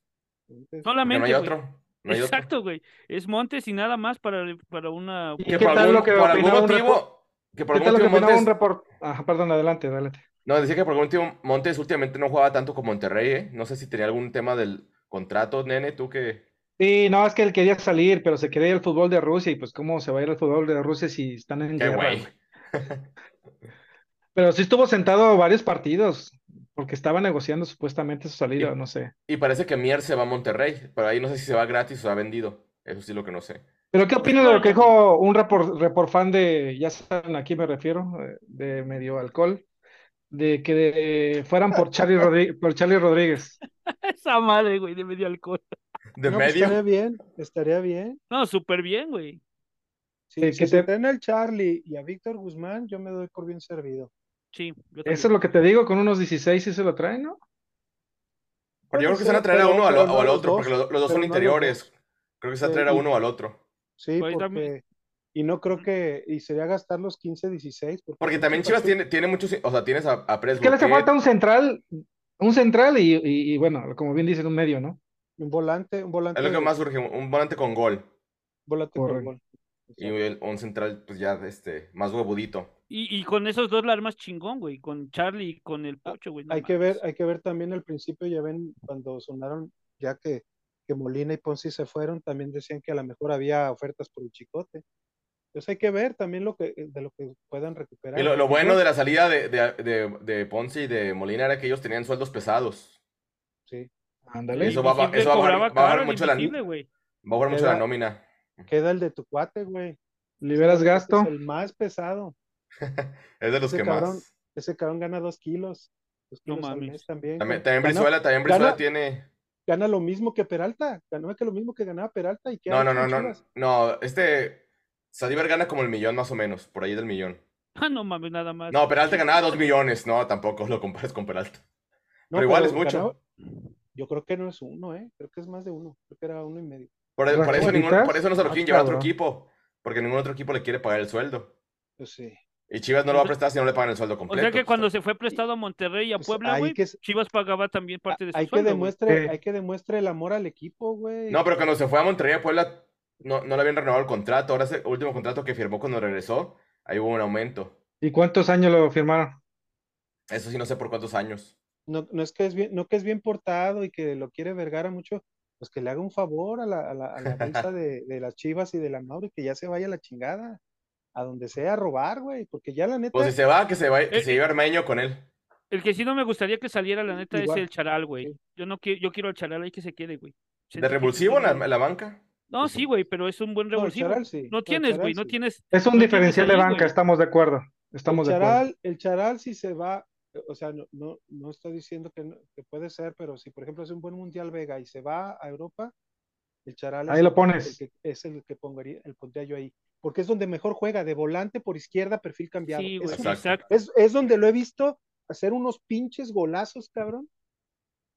Solamente. no hay güey. otro. No hay otro. Exacto, güey. Es Montes y nada más para, para una. ¿Y Que qué por tal algún, lo que por algún motivo. Que por ¿Qué algún motivo un Montes. report? Ajá, perdón, adelante, adelante. No, decía que por algún motivo Montes últimamente no jugaba tanto con Monterrey, ¿eh? No sé si tenía algún tema del contrato, nene, tú que. Sí, no, es que él quería salir, pero se quería ir al fútbol de Rusia y pues cómo se va a ir al fútbol de Rusia si están en Qué guerra, güey. Pero sí estuvo sentado varios partidos porque estaba negociando supuestamente su salida, Y- no sé. Y parece que Mier se va a Monterrey, pero ahí no sé si se va gratis o se va vendido. Eso sí lo que no sé. Pero ¿qué opinas de lo que dijo un report, report fan de, ya saben a quién me refiero, de medio alcohol, de que de- fueran por Charlie Rodríguez, por Charlie Rodríguez? Esa madre, güey, de medio alcohol. De no, pues, medio. estaría bien, estaría bien. No, súper bien, güey. Si, Que- si que se te- traen al Charlie y a Víctor Guzmán, yo me doy por bien servido. Sí, yo Eso es lo que te digo, con unos 16 sí se lo traen, ¿no? Pero yo creo que se van a traer a uno o al, otro, dos, porque los, los dos son interiores. Creo que se va a Sí, traer a uno o al otro. Sí, Pues, porque. también- Y no creo que. Y sería gastar los 15, 16. Porque también Chivas tiene, tiene muchos. O sea, tienes a, a Es que le hace falta un central, un central y, y- y, bueno, como bien dicen, un medio, ¿no? Un volante, un volante. Es lo que más surge, un volante con gol. volante con gol. Y el- un central, pues ya, este, más huevudito. Y, y con esos dos la armas chingón, güey. Con Charlie y con el Pocho, güey. no Hay que ver, hay que ver también al principio, ya ven, cuando sonaron, ya que, que Molina y Ponzi se fueron, también decían que a lo mejor había ofertas por el chicote. Entonces hay que ver también lo que, de lo que puedan recuperar. Y lo, bueno de la salida de, de, de, de Ponce y de Molina era que ellos tenían sueldos pesados. Sí, Ándale. Eso va a ba- siempre eso va a bajar- va a bajar mucho la-. Va a bajar mucho la nómina. queda el de tu cuate, güey. Liberas Ese gasto. Es el más pesado. Es de los Ese que cabrón, más. Ese cabrón gana dos kilos. Dos kilos mames. también. También, Brizuela, también Brizuela gana- tiene. Gana lo mismo que Peralta. Ganó que lo mismo que ganaba Peralta. ¿Y qué No, no, no, no. No, este. Saldívar gana como el millón más o menos, por ahí del millón. Ah, no mames, nada más. No, Peralta ganaba dos millones. No, tampoco lo compares con Peralta. No, Pero igual es mucho. ganaba- Yo creo que no es uno, ¿eh? Creo que es más de uno. Creo que era uno y medio. Por, por eso, por eso no se lo Ah, quieren llevar a otro equipo. Porque ningún otro equipo le quiere pagar el sueldo. Pues sí. Y Chivas no lo va a prestar si no le pagan el sueldo O completo. sea que cuando se fue prestado a Monterrey y a Pues Puebla, güey, que- Chivas pagaba también parte de su Hay que sueldo, güey. demuestre, hay que demuestre el amor al equipo, güey. No, pero cuando se fue a Monterrey a Puebla, no, no le habían renovado el contrato. Ahora ese último contrato que firmó cuando regresó, ahí hubo un aumento. ¿Y cuántos años lo firmaron? Eso sí, no sé por cuántos años. No, no es que es bien, no que es bien portado y que lo quiere Vergara mucho, pues que le haga un favor a la, a la, a la bolsa de, de las Chivas y de la Mauri, que ya se vaya a la chingada, a donde sea a robar, güey, porque ya la neta, Pues si se va, que se vaya, que Eh, se lleve Armeño con él. El que sí no me gustaría que saliera, la neta, Igual. es el Charal, güey. Sí. Yo no quiero, yo quiero al Charal ahí que se quede, güey. ¿De revulsivo en es la, la banca? No, sí, güey, pero es un buen no, el revulsivo. Charal sí, No tienes, Charal güey, no sí. tienes. Es un no diferencial de banca, estamos de acuerdo. Estamos el de acuerdo. Charal, el Charal si se va, o sea, no, no, no estoy diciendo que, no- que puede ser, pero si por ejemplo hace un buen Mundial Vega y se va a Europa, el Charal Ahí lo pones. el que- es el que pongaría, el pondría yo ahí, porque es donde mejor juega, de volante por izquierda, perfil cambiado. Sí, Es Exacto. Es, es donde lo he visto hacer unos pinches golazos, cabrón.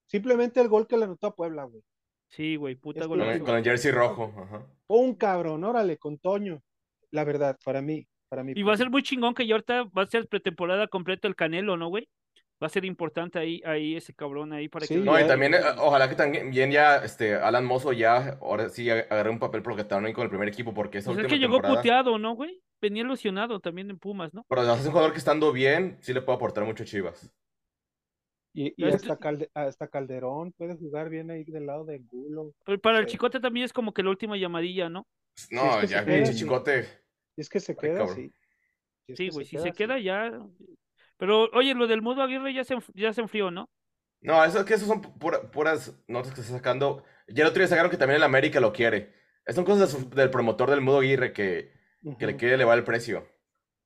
Simplemente el gol que le anotó a Puebla, güey. Sí, güey, puta Con el, golazo. con el jersey rojo. Ajá. Un cabrón, órale, con Toño. La verdad, para mí, para mí. Y va a ser muy chingón que ya ahorita va a ser pretemporada completa el Canelo, ¿no, güey? Va a ser importante ahí, ahí ese cabrón ahí para Sí, que. No, y también, eh, ojalá que también ya este, Alan Mozo ya, ahora sí, agarre un papel protagónico con el primer equipo, porque esa Pues es última que llegó temporada... puteado, ¿no, güey? Venía ilusionado también en Pumas, ¿no? Pero es un jugador que estando bien, sí le puede aportar mucho a Chivas. Y, y Este- hasta, Calde- hasta Calderón puede jugar bien ahí del lado de Gulo. Pero para el Sí. Chicote también es como que la última llamadilla, ¿no? No, es que se ya, pinche sí. chicote. Y es que se Ay, queda cabrón. es Sí, que güey, si queda se queda ya. Pero, oye, lo del Mudo Aguirre ya se, ya se enfrió, ¿no? No, eso es que eso son pura- puras notas que está sacando. Ya el otro día sacaron que también el América lo quiere. Esas son cosas de su- del promotor del Mudo Aguirre que, que le quiere elevar el precio.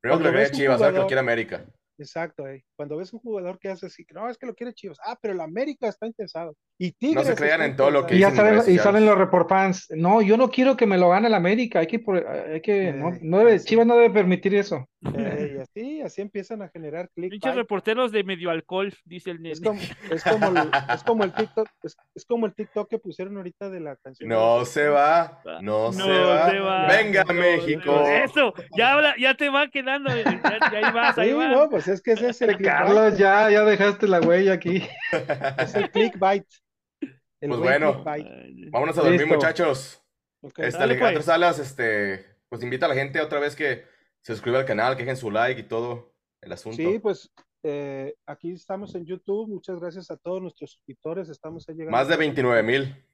Primero que lo quiere Chivas, ahora que lo quiere América. Exacto, eh. Cuando ves un jugador que hace así, que no, es que lo quiere Chivas. Ah, pero el América está interesado. Y No Tigres se crean en todo lo que Y ya dicen salen, y salen los report fans. No, yo no quiero que me lo gane el América. Hay que, por- hay que, no, Eh, no debe, sí. Chivas no debe permitir eso. Eh, y así, así empiezan a generar clic. Pinches reporteros de medio alcohol, dice el Es nene. como, es como, el, es como el TikTok, es, es como el TikTok que pusieron ahorita de la canción. No se va, no, se, va. Venga, no México. se va. Eso, ya, habla- ya te va quedando. Ya, ya ahí vas, ahí Sí, vas. no, pues es que ese es el clickbait, Carlos, ya, ya dejaste la huella aquí. es el clickbait. El Pues buen bueno. clickbait. Vámonos a dormir, Listo. muchachos. Ok. Este, Dale, Alejandro pues. Salas, este, pues invita a la gente otra vez que se suscriba al canal, que dejen su like y todo el asunto. Sí, pues eh, aquí estamos en YouTube. Muchas gracias a todos nuestros suscriptores. Estamos llegando. Más de 29 mil.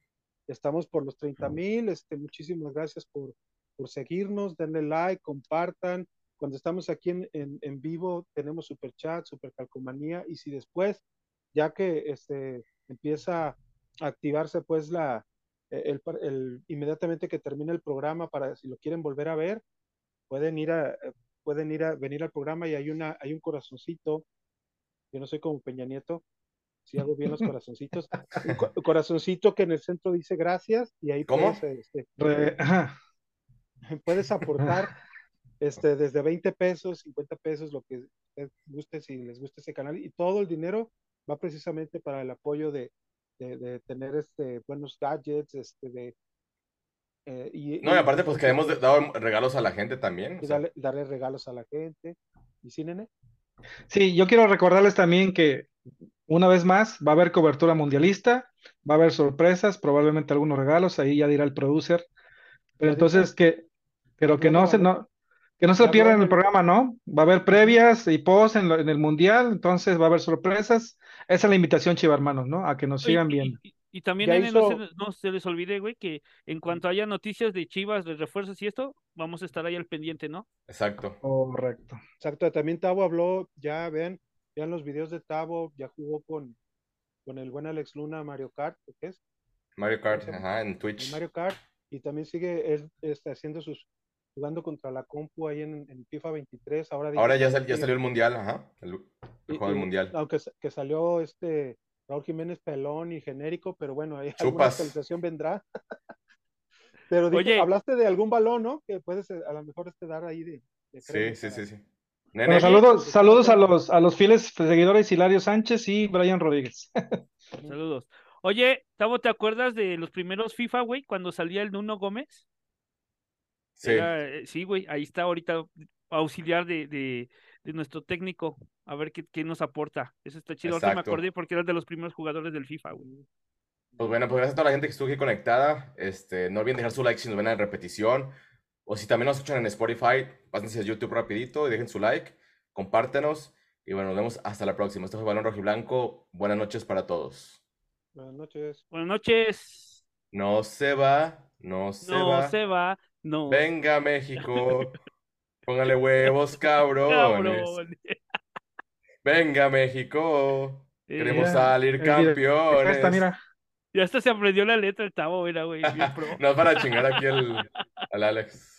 Estamos por los 30 mil. Este, muchísimas gracias por, por seguirnos. Denle like, compartan. Cuando estamos aquí en, en, en vivo, tenemos super chat, super calcomanía. Y si después, ya que este, empieza a activarse, pues la, el, el- inmediatamente que termine el programa, para si lo quieren volver a ver, pueden ir a, pueden ir a venir al programa y hay una, hay un corazoncito. Yo no soy como Peña Nieto, si hago bien los corazoncitos. Un co- corazoncito que en el centro dice gracias y ahí ¿Cómo? puedes, este, Re- puedes aportar este, desde 20 pesos, 50 pesos, lo que les guste, si les gusta ese canal. Y todo el dinero va precisamente para el apoyo de, de, de tener este, buenos gadgets, este, de... eh, y, No, y aparte, pues que hemos de- dado regalos a la gente también. o y sea, darle, darle regalos a la gente. ¿Y sí, nene? Sí, yo quiero recordarles también que una vez más va a haber cobertura mundialista, va a haber sorpresas, probablemente algunos regalos, ahí ya dirá el producer. Pero entonces que, pero que no se, no, que no se pierdan el programa, ¿no? Va a haber previas y post en, lo- en el mundial, entonces va a haber sorpresas. Esa es la invitación, Chiva hermanos, ¿no? A que nos sigan y- viendo. Y, y también, no, se, hizo- no se les olvide, güey, que en cuanto haya noticias de Chivas, de refuerzos y esto, vamos a estar ahí al pendiente, ¿no? exacto. Correcto. Exacto, también Tavo habló, ya vean, vean los videos de Tavo, ya jugó con, con el buen Alex Luna Mario Kart, ¿qué es? Mario Kart, ajá, en Twitch. Mario Kart, y también sigue él, este, haciendo sus, jugando contra la compu ahí en, en FIFA 23, ahora Ahora ya, sal- ya salió el mundial, ajá. El, el y- juego del mundial. Aunque que salió este Raúl Jiménez pelón y genérico, pero bueno, ahí alguna actualización vendrá. pero dijo- Oye. hablaste de algún balón, ¿no? Que puedes eh, a lo mejor este dar ahí de, de Sí, sí, sí, sí. Bueno, Nene, saludos, saludos a los, a los fieles seguidores Hilario Sánchez y Brian Rodríguez. Saludos. Oye, Tavo, ¿te acuerdas de los primeros FIFA, güey, cuando salía el Nuno Gómez? sí. Era, eh, sí, güey, ahí está ahorita auxiliar de, de, de nuestro técnico, a ver qué, qué nos aporta. Eso está chido. Ahorita me acordé porque era de los primeros jugadores del FIFA, güey. Pues bueno, pues gracias a toda la gente que estuvo aquí conectada. Este, no olviden dejar su like si nos ven en repetición. O si también nos escuchan en Spotify, pásense a YouTube rapidito y dejen su like, compártenos. Y bueno, nos vemos hasta la próxima. Esto fue Balón Rojo y Blanco. Buenas noches para todos. Buenas noches. Buenas noches. No se va, no se no va. se va, no. Venga, México. Póngale huevos, cabrones. Cabrón. Venga, México. Eh, Queremos Mira, salir dire- campeones. Esta, mira. Ya hasta se aprendió la letra el Tavo, era, güey. No es para chingar aquí al, al Alex.